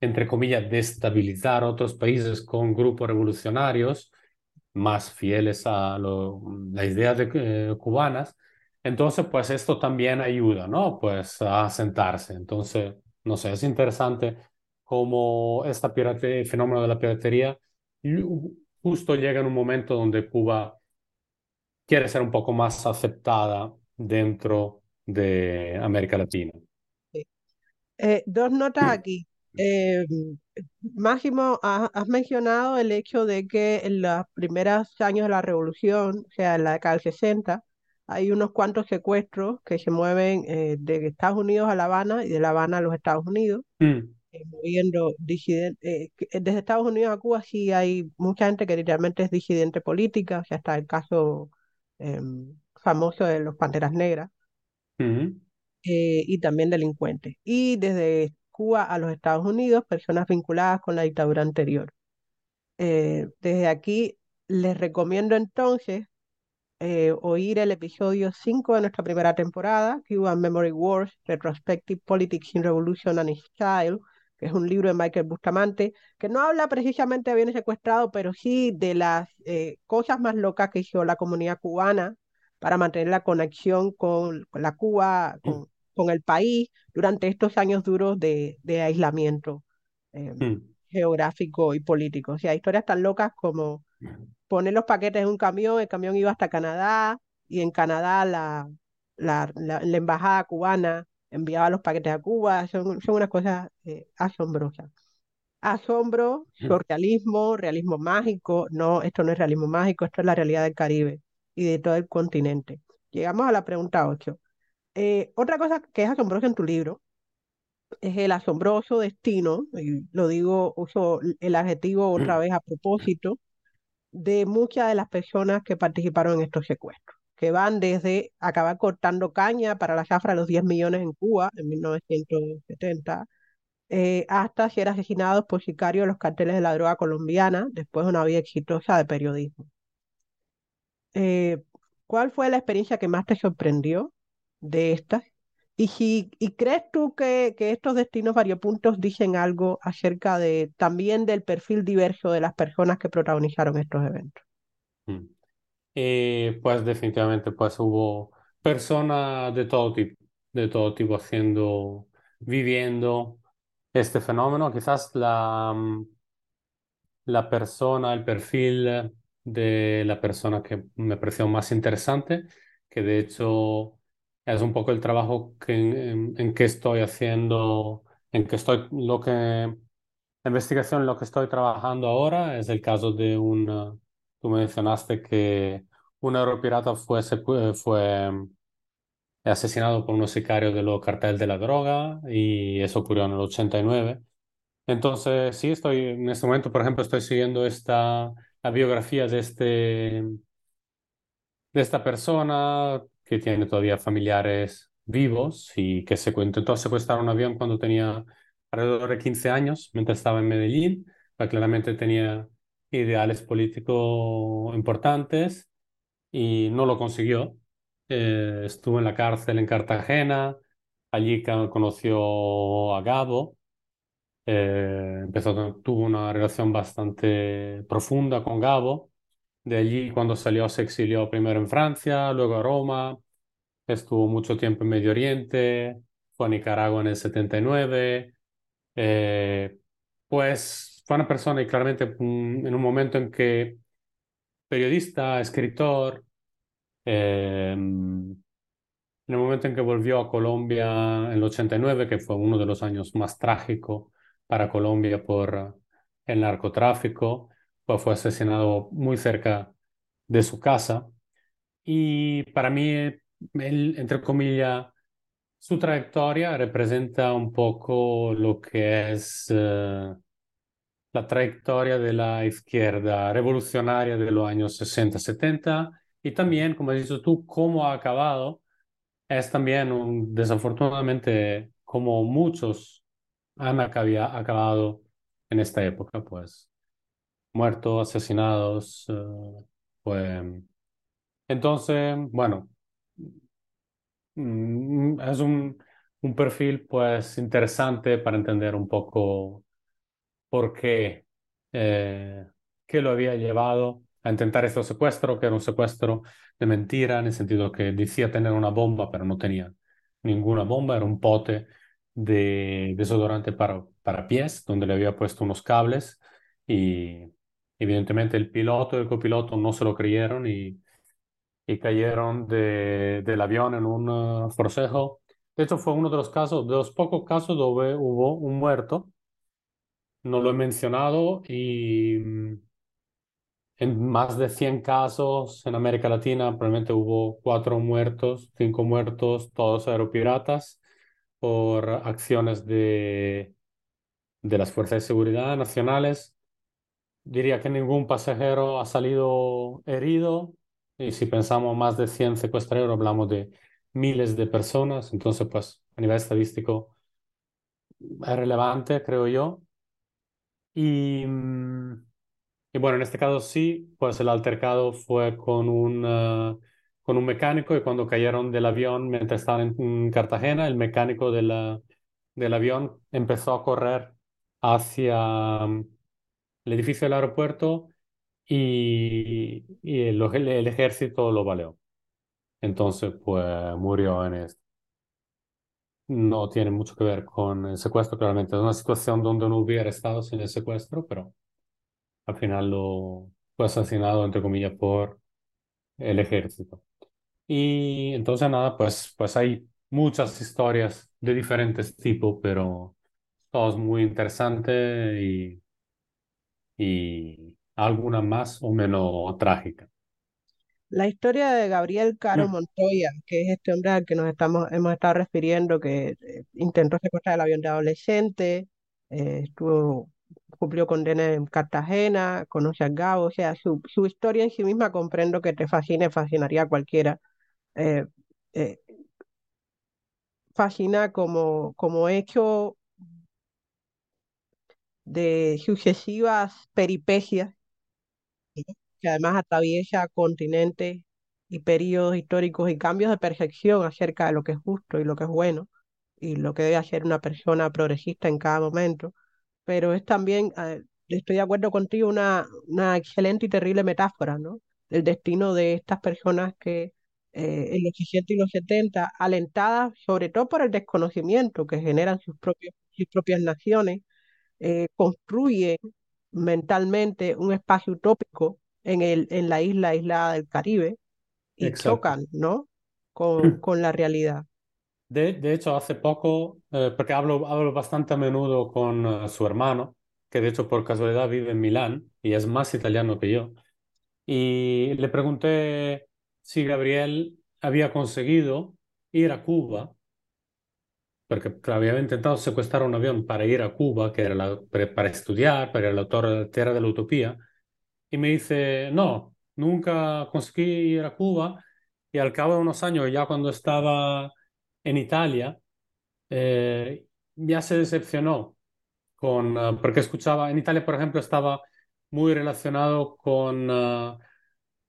[SPEAKER 3] entre comillas, destabilizar otros países con grupos revolucionarios más fieles a las ideas de, eh, cubanas. Entonces, pues esto también ayuda, ¿no? Pues a sentarse. Entonces, no sé, es interesante cómo este fenómeno de la piratería justo llega en un momento donde Cuba quiere ser un poco más aceptada dentro de América Latina.
[SPEAKER 2] Sí. Eh, dos notas aquí. Eh, Máximo, ha- has mencionado el hecho de que en los primeros años de la revolución, o sea, en la década del 60, hay unos cuantos secuestros que se mueven eh, de Estados Unidos a La Habana y de La Habana a los Estados Unidos,
[SPEAKER 3] Mm,
[SPEAKER 2] moviendo disidentes. desde Estados Unidos a Cuba sí hay mucha gente que literalmente es disidente política, o sea, está el caso em, famoso de los Panteras Negras eh, y también delincuentes. Y desde Cuba a los Estados Unidos, personas vinculadas con la dictadura anterior. Eh, desde aquí les recomiendo entonces eh, oír el episodio 5 de nuestra primera temporada, Cuban Memory Wars, Retrospective Politics in Revolution and Style, que es un libro de Michael Bustamante, que no habla precisamente de bienes secuestrados, pero sí de las eh, cosas más locas que hizo la comunidad cubana para mantener la conexión con, con la Cuba, con, con el país durante estos años duros de, de aislamiento eh,
[SPEAKER 3] mm.
[SPEAKER 2] geográfico y político. O sea, historias tan locas como poner los paquetes en un camión, el camión iba hasta Canadá y en Canadá la, la, la, la embajada cubana enviaba los paquetes a Cuba, son, son unas cosas eh, asombrosas. Asombro, surrealismo, realismo mágico, no, esto no es realismo mágico, esto es la realidad del Caribe y de todo el continente. Llegamos a la pregunta 8. Eh, otra cosa que es asombrosa en tu libro es el asombroso destino, y lo digo, uso el adjetivo otra vez a propósito, de muchas de las personas que participaron en estos secuestros, que van desde acabar cortando caña para la zafra de los 10 millones en Cuba en 1970, eh, hasta ser asesinados por sicarios de los carteles de la droga colombiana después de una vida exitosa de periodismo. Eh, ¿cuál fue la experiencia que más te sorprendió de estas? Y, si, y crees tú que, que estos destinos variopuntos dicen algo acerca de también del perfil diverso de las personas que protagonizaron estos eventos?
[SPEAKER 3] Mm. Eh, pues definitivamente pues hubo personas de todo tipo, de todo tipo haciendo, viviendo este fenómeno. Quizás la, mm, la persona, el perfil de la persona que me pareció más interesante, que de hecho es un poco el trabajo que, en, en que estoy haciendo, en que estoy, lo que, la investigación lo que estoy trabajando ahora es el caso de un, tú mencionaste que un aeropirata fue, fue asesinado por unos sicarios de los carteles de la droga y eso ocurrió en el 89. Entonces, sí, estoy en este momento, por ejemplo, estoy siguiendo esta, la biografía de, este, de esta persona que tiene todavía familiares vivos y que se intentó secuestrar un avión cuando tenía alrededor de 15 años, mientras estaba en Medellín. Claramente tenía ideales políticos importantes y no lo consiguió. Eh, estuvo en la cárcel en Cartagena, allí conoció a Gabo, eh, empezó, tuvo una relación bastante profunda con Gabo. De allí, cuando salió, se exilió primero en Francia, luego a Roma, estuvo mucho tiempo en Medio Oriente, fue a Nicaragua en el 79. Eh, pues fue una persona y claramente mm, en un momento en que periodista, escritor, eh, en el momento en que volvió a Colombia en el 89, que fue uno de los años más trágicos para Colombia por el narcotráfico, pues fue asesinado muy cerca de su casa. Y para mí, él, entre comillas, su trayectoria representa un poco lo que es eh, la trayectoria de la izquierda revolucionaria de los años 60-70 y también, como has dicho tú, cómo ha acabado. Es también, un, desafortunadamente, como muchos han acabado en esta época, pues muertos, asesinados, eh, pues entonces, bueno, mm, es un, un perfil pues interesante para entender un poco por qué, eh, lo había llevado a intentar este secuestro, que era un secuestro de mentira, en el sentido que decía tener una bomba, pero no tenía ninguna bomba, era un pote de desodorante para, para pies, donde le había puesto unos cables y evidentemente el piloto y el copiloto no se lo creyeron y, y cayeron de, del avión en un uh, forcejo. De hecho, fue uno de los casos, de los pocos casos donde hubo un muerto. No lo he mencionado y mm, en más de 100 casos en América Latina probablemente hubo cuatro muertos, cinco muertos, todos aeropiratas por acciones de, de las fuerzas de seguridad nacionales. Diría que ningún pasajero ha salido herido y si pensamos más de 100 secuestreros hablamos de miles de personas, entonces pues a nivel estadístico es relevante, creo yo. Y, mm, y bueno, en este caso sí, pues el altercado fue con un con un mecánico y cuando cayeron del avión mientras estaban en Cartagena, el mecánico de la, del avión empezó a correr hacia mm, el edificio del aeropuerto y, y el, ejército lo baleó. Entonces, pues murió en esto. No tiene mucho que ver con el secuestro, claramente. Es una situación donde no hubiera estado sin el secuestro, pero al final lo fue asesinado, entre comillas, por el ejército. Y entonces nada, pues, pues hay muchas historias de diferentes tipos, pero todas muy interesantes y, y alguna más o menos trágica.
[SPEAKER 2] La historia de Gabriel Caro mm. Montoya, que es este hombre al que nos estamos, hemos estado refiriendo, que eh, intentó secuestrar el avión de adolescente, eh, estuvo, cumplió condena en Cartagena, conoce a Gabo, o sea, su, su historia en sí misma comprendo que te fascine, fascinaría a cualquiera eh, eh, fascina como, como hecho de sucesivas peripecias que además atraviesa continentes y periodos históricos y cambios de percepción acerca de lo que es justo y lo que es bueno y lo que debe hacer una persona progresista en cada momento, pero es también, eh, estoy de acuerdo contigo, una, una excelente y terrible metáfora, ¿no? El destino de estas personas que eh, en los 60 y los 70, alentadas sobre todo por el desconocimiento que generan sus, propios, sus propias naciones, eh, construyen mentalmente un espacio utópico en, el, en la isla aislada del Caribe y chocan ¿no? con, con la realidad.
[SPEAKER 3] De, de, hecho, hace poco, eh, porque hablo, hablo bastante a menudo con su hermano, que de hecho por casualidad vive en Milán y es más italiano que yo, y le pregunté si Gabriel había conseguido ir a Cuba porque había intentado secuestrar un avión para ir a Cuba, que era la, para estudiar, para el autor de Tierra de la Utopía, y me dice, no, nunca conseguí ir a Cuba, y al cabo de unos años, ya cuando estaba en Italia, eh, ya se decepcionó con, ah, porque escuchaba, en Italia, por ejemplo, estaba muy relacionado con, uh,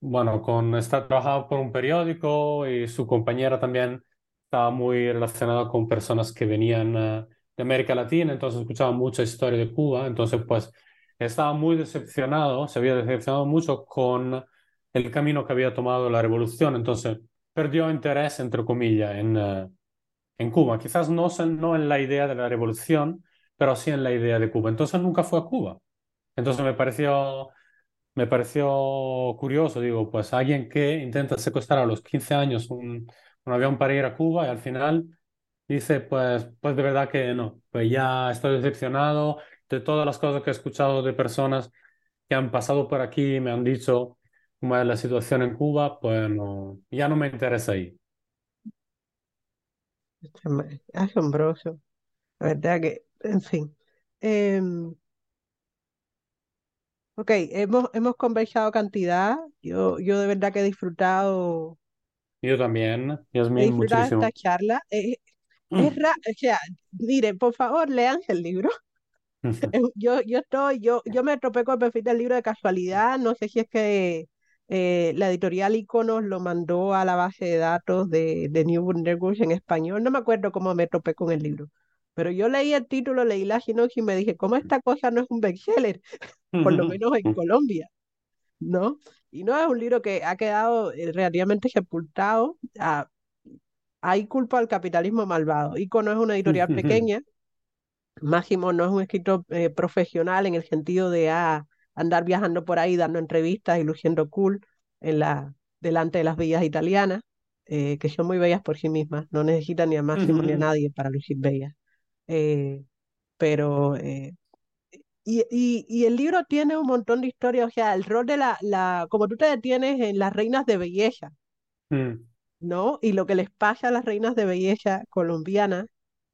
[SPEAKER 3] bueno, con estar trabajando por un periódico y su compañera también estaba muy relacionada con personas que venían uh, de América Latina, entonces escuchaba mucha historia de Cuba, entonces pues estaba muy decepcionado, se había decepcionado mucho con el camino que había tomado la revolución, entonces perdió interés, entre comillas, en, uh, en Cuba. Quizás no, no en la idea de la revolución, pero sí en la idea de Cuba. Entonces nunca fue a Cuba. Entonces me pareció, me pareció curioso, digo, pues alguien que intenta secuestrar a los 15 años un, un avión para ir a Cuba y al final dice, pues, pues de verdad que no, pues ya estoy decepcionado de todas las cosas que he escuchado de personas que han pasado por aquí y me han dicho cómo es la situación en Cuba, pues no, ya no me interesa ahí.
[SPEAKER 2] Asombroso. La verdad que, en fin. Eh, ok, hemos, hemos conversado cantidad. Yo, yo de verdad que he disfrutado,
[SPEAKER 3] Yo también,
[SPEAKER 2] he
[SPEAKER 3] Yasmin,
[SPEAKER 2] disfrutado esta
[SPEAKER 3] muchísimo.
[SPEAKER 2] charla. Eh, es ra- o sea, miren, por favor, lean el libro. Yo, yo estoy, yo, yo me topé con el perfil del libro de casualidad. No sé si es que eh, la editorial Iconos lo mandó a la base de datos de, de New Networks en español. No me acuerdo cómo me topé con el libro. Pero yo leí el título, leí la sinopsis y me dije, ¿cómo esta cosa no es un bestseller? Por lo menos en Colombia, ¿no? Y no es un libro que ha quedado eh, relativamente sepultado. Ah, hay culpa al capitalismo malvado. Icono es una editorial pequeña Máximo no es un escritor eh, profesional en el sentido de ah, andar viajando por ahí dando entrevistas y luciendo cool en la, delante de las villas italianas, eh, que son muy bellas por sí mismas, no necesitan ni a Máximo ni a nadie para lucir bellas. Eh, pero, y, y, y el libro tiene un montón de historias, o sea, el rol de la, la, como tú te detienes en las reinas de belleza,
[SPEAKER 3] Mm,
[SPEAKER 2] ¿no? Y lo que les pasa a las reinas de belleza colombianas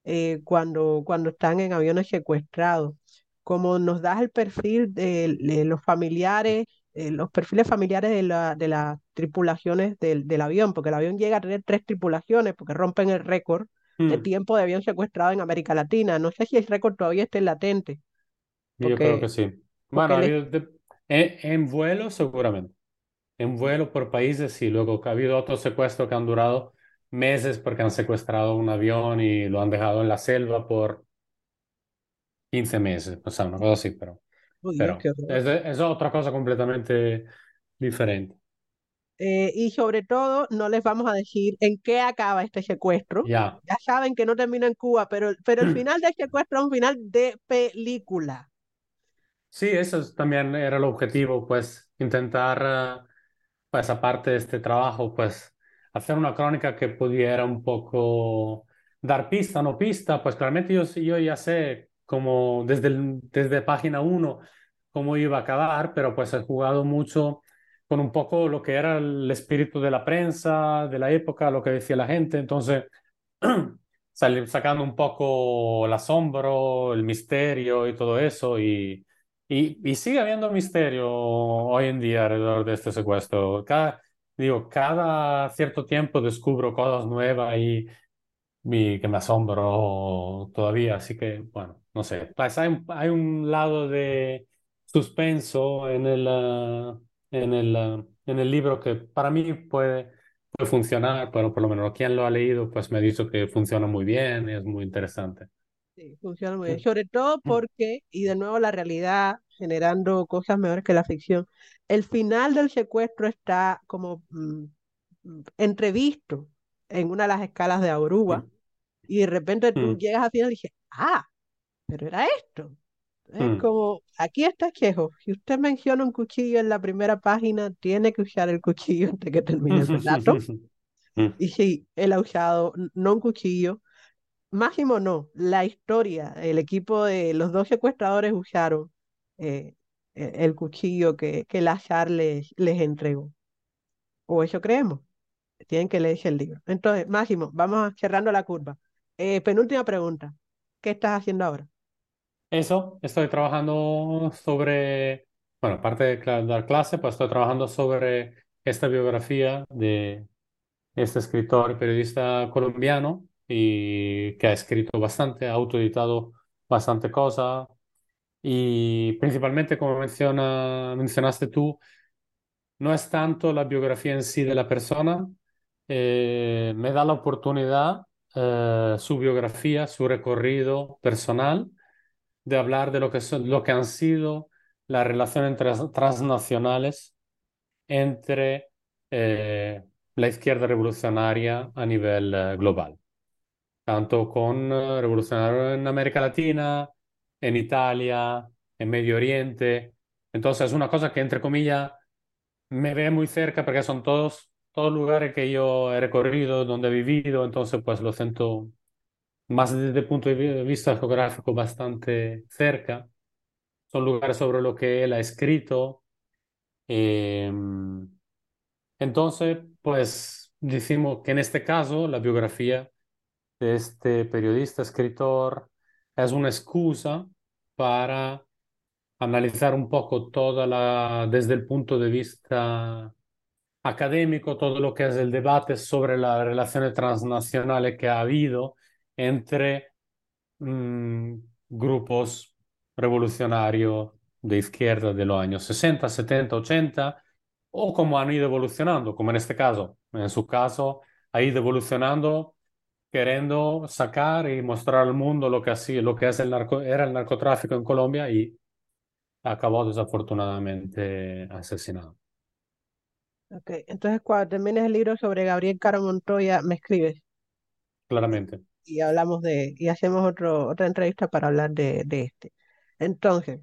[SPEAKER 2] eh, cuando, cuando están en aviones secuestrados, como nos das el perfil de, de los familiares, eh, los perfiles familiares de, la, de las tripulaciones del, del avión, porque el avión llega a tener tres tripulaciones, porque rompen el récord de
[SPEAKER 3] mm.
[SPEAKER 2] tiempo de avión secuestrado en América Latina. No sé si el récord todavía está latente,
[SPEAKER 3] Yo creo
[SPEAKER 2] porque,
[SPEAKER 3] que sí.
[SPEAKER 2] porque
[SPEAKER 3] Bueno, ha
[SPEAKER 2] el,
[SPEAKER 3] habido de- en, en vuelo seguramente. En vuelo por países sí. Luego ha habido otros secuestros que han durado meses porque han secuestrado un avión y lo han dejado en la selva por 15 meses. O sea, una cosa así, pero,
[SPEAKER 2] Dios,
[SPEAKER 3] pero es, es otra cosa completamente diferente.
[SPEAKER 2] Eh, y sobre todo, no les vamos a decir en qué acaba este secuestro.
[SPEAKER 3] Ya.
[SPEAKER 2] Ya saben que no termina en Cuba, pero, pero el final del secuestro es un final de película.
[SPEAKER 3] Sí, eso es- también era el objetivo, pues intentar, eh, pues aparte de este trabajo, pues hacer una crónica que pudiera un poco dar pista, no pista, pues claramente yo, yo ya sé como desde, el- desde página uno cómo iba a acabar, pero pues he jugado mucho con un poco lo que era el espíritu de la prensa, de la época, lo que decía la gente, entonces sacando un poco el asombro, el misterio y todo eso y... Y, y sigue habiendo misterio hoy en día alrededor de este secuestro. Cada, digo, cada cierto tiempo descubro cosas nuevas y, y que me asombro todavía. Así que, bueno, no sé. Pues hay, un- hay un lado de suspenso en el, ah, en el, ah, en el libro que para mí puede, puede funcionar, pero por lo menos quien lo ha leído pues me ha dicho que funciona muy bien y es muy interesante.
[SPEAKER 2] Sí, funciona muy bien. Sobre todo porque, y de nuevo la realidad generando cosas mejores que la ficción, el final del secuestro está como mm, mm, entrevisto en una de las escalas de Aruba y de repente tú
[SPEAKER 3] Mm,
[SPEAKER 2] llegas al final y dices, ah, pero era esto. Es
[SPEAKER 3] mm.
[SPEAKER 2] como, aquí está Chejo, si usted menciona un cuchillo en la primera página, tiene que usar el cuchillo antes que termine el relato.
[SPEAKER 3] Mm.
[SPEAKER 2] Y sí, él ha usado no un cuchillo, Máximo no, la historia, el equipo de los dos secuestradores usaron eh, el cuchillo que, que Lazar les, les entregó. O eso creemos. Tienen que leerse el libro. Entonces, Máximo, vamos cerrando la curva. Eh, penúltima pregunta. ¿Qué estás haciendo ahora?
[SPEAKER 3] Eso, estoy trabajando sobre, bueno, aparte de dar clase, pues estoy trabajando sobre esta biografía de este escritor y periodista colombiano y que ha escrito bastante, ha autoeditado bastante cosa y principalmente, como menciona, mencionaste tú, no es tanto la biografía en sí de la persona, eh, me da la oportunidad, eh, su biografía, su recorrido personal, de hablar de lo que, son, lo que han sido las relaciones trans- transnacionales entre eh, la izquierda revolucionaria a nivel eh, global, tanto con eh, revolucionarios en América Latina, en Italia, en Medio Oriente. Entonces es una cosa que, entre comillas, me ve muy cerca porque son todos, todos lugares que yo he recorrido, donde he vivido, entonces pues lo siento más desde el punto de vi- vista geográfico bastante cerca. Son lugares sobre lo que él ha escrito. Eh, entonces, pues decimos que en este caso la biografía de este periodista, escritor, es una excusa para analizar un poco toda desde el punto de vista académico, todo lo que es el debate sobre las relaciones transnacionales que ha habido entre mm, grupos revolucionarios de izquierda de los años 60, 70, 80, o cómo han ido evolucionando, como en este caso. En su caso, ha ido evolucionando queriendo sacar y mostrar al mundo lo que, así, lo que es el narco, era el narcotráfico en Colombia y acabó desafortunadamente asesinado.
[SPEAKER 2] Ok, entonces cuando termines el libro sobre Gabriel Caro Montoya, me escribes
[SPEAKER 3] Claramente.
[SPEAKER 2] y hablamos de, y hacemos otro, otra entrevista para hablar de, de este. Entonces,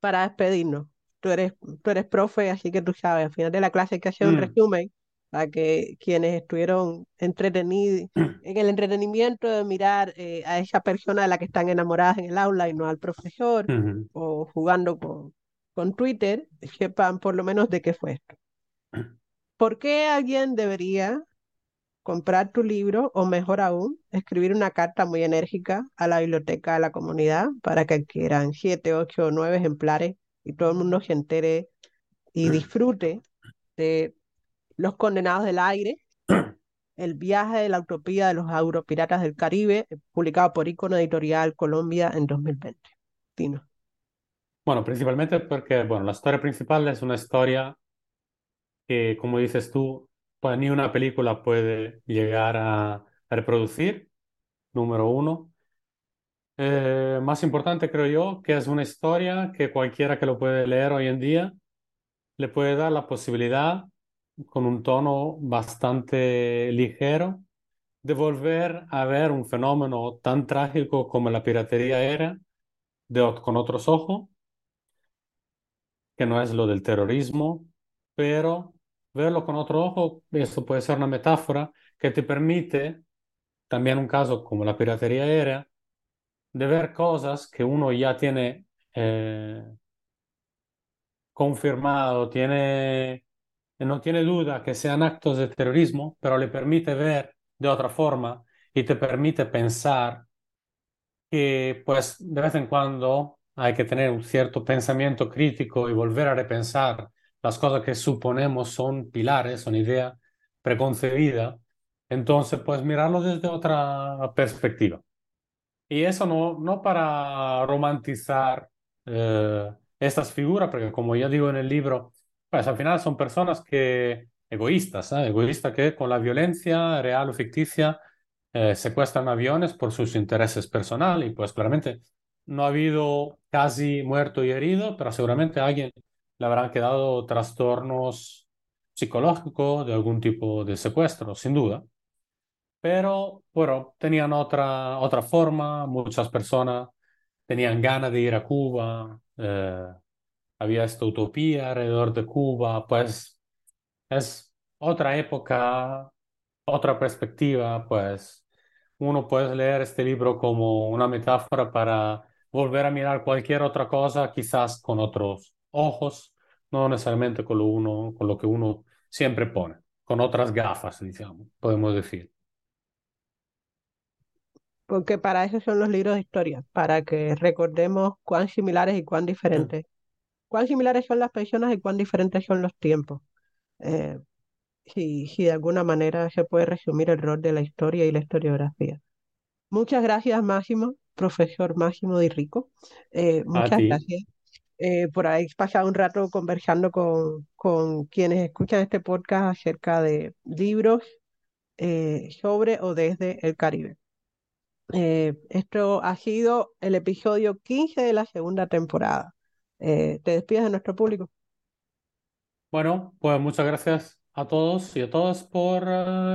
[SPEAKER 2] para despedirnos, tú eres, tú eres profe, así que tú sabes, al final de la clase hay que hacer un
[SPEAKER 3] Mm.
[SPEAKER 2] resumen para que quienes estuvieron entretenidos en el entretenimiento de mirar eh, a esa persona de la que están enamoradas en el aula y no al profesor
[SPEAKER 3] Ujú.
[SPEAKER 2] o jugando con, con Twitter, sepan por lo menos de qué fue esto. ¿Por qué alguien debería comprar tu libro o mejor aún, escribir una carta muy enérgica a la biblioteca de la comunidad para que adquieran siete, ocho o nueve ejemplares y todo el mundo se entere y disfrute de Los Condenados del Aire, El viaje de la utopía de los Europiratas del Caribe, publicado por Icono Editorial Colombia en 2020? Tino.
[SPEAKER 3] Bueno, principalmente porque, bueno, la historia principal es una historia que, como dices tú, pues ni una película puede llegar a reproducir, número uno. Eh, más importante, creo yo, que es una historia que cualquiera que lo puede leer hoy en día le puede dar la posibilidad, con un tono bastante ligero, de volver a ver un fenómeno tan trágico como la piratería era, de, con otros ojos, que no es lo del terrorismo, pero verlo con otro ojo, eso puede ser una metáfora que te permite, también un caso como la piratería era, de ver cosas que uno ya tiene eh, confirmado, tiene, no tiene duda que sean actos de terrorismo, pero le permite ver de otra forma y te permite pensar que pues de vez en cuando hay que tener un cierto pensamiento crítico y volver a repensar las cosas que suponemos son pilares, son ideas preconcebidas. Entonces, pues mirarlo desde otra perspectiva. Y eso no, no para romantizar eh, estas figuras, porque como ya digo en el libro, pues al final son personas que egoístas, ¿eh? Egoístas que con la violencia real o ficticia eh, secuestran aviones por sus intereses personales y pues claramente no ha habido casi muerto y herido, pero seguramente a alguien le habrán quedado trastornos psicológicos de algún tipo de secuestro, sin duda. Pero bueno, tenían otra, otra forma, muchas personas tenían ganas de ir a Cuba, eh, había esta utopía alrededor de Cuba, pues es otra época, otra perspectiva, pues uno puede leer este libro como una metáfora para volver a mirar cualquier otra cosa, quizás con otros ojos, no necesariamente con lo, uno, con lo que uno siempre pone, con otras gafas, digamos, podemos decir.
[SPEAKER 2] porque para eso son los libros de historia, para que recordemos cuán similares y cuán diferentes, cuán similares son las personas y cuán diferentes son los tiempos. Eh, si, si de alguna manera se puede resumir el rol de la historia y la historiografía. Muchas gracias, Máximo, profesor Máximo Di Rico. Eh, muchas gracias eh, por haber pasado un rato conversando con, con quienes escuchan este podcast acerca de libros eh, sobre o desde el Caribe. esto ha sido el episodio 15 de la segunda temporada. ¿Te despides de nuestro público?
[SPEAKER 3] Bueno, pues muchas gracias a todos y a todas por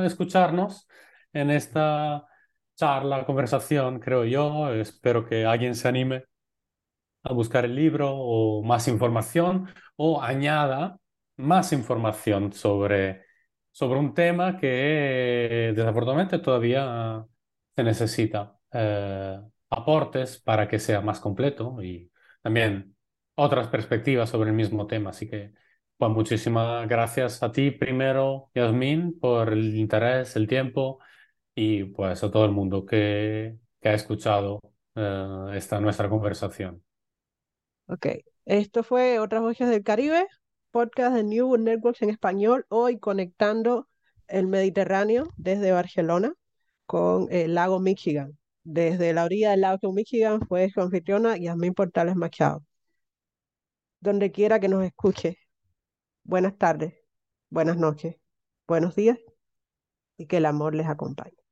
[SPEAKER 3] escucharnos en esta charla, conversación, creo yo. Espero que alguien se anime a buscar el libro o más información o añada más información sobre, sobre un tema que desafortunadamente todavía se necesita eh, aportes para que sea más completo y también otras perspectivas sobre el mismo tema. Así que, pues muchísimas gracias a ti primero, Yasmín, por el interés, el tiempo y pues a todo el mundo que, que ha escuchado uh, esta nuestra conversación.
[SPEAKER 2] Ok, esto fue Otras Voces del Caribe, podcast de New Networks en español, hoy conectando el Mediterráneo desde Barcelona con el lago Michigan. Desde la orilla del lago Michigan fue su anfitriona Yasmin Portales Machado. Donde quiera que nos escuche, buenas tardes, buenas noches, buenos días y que el amor les acompañe.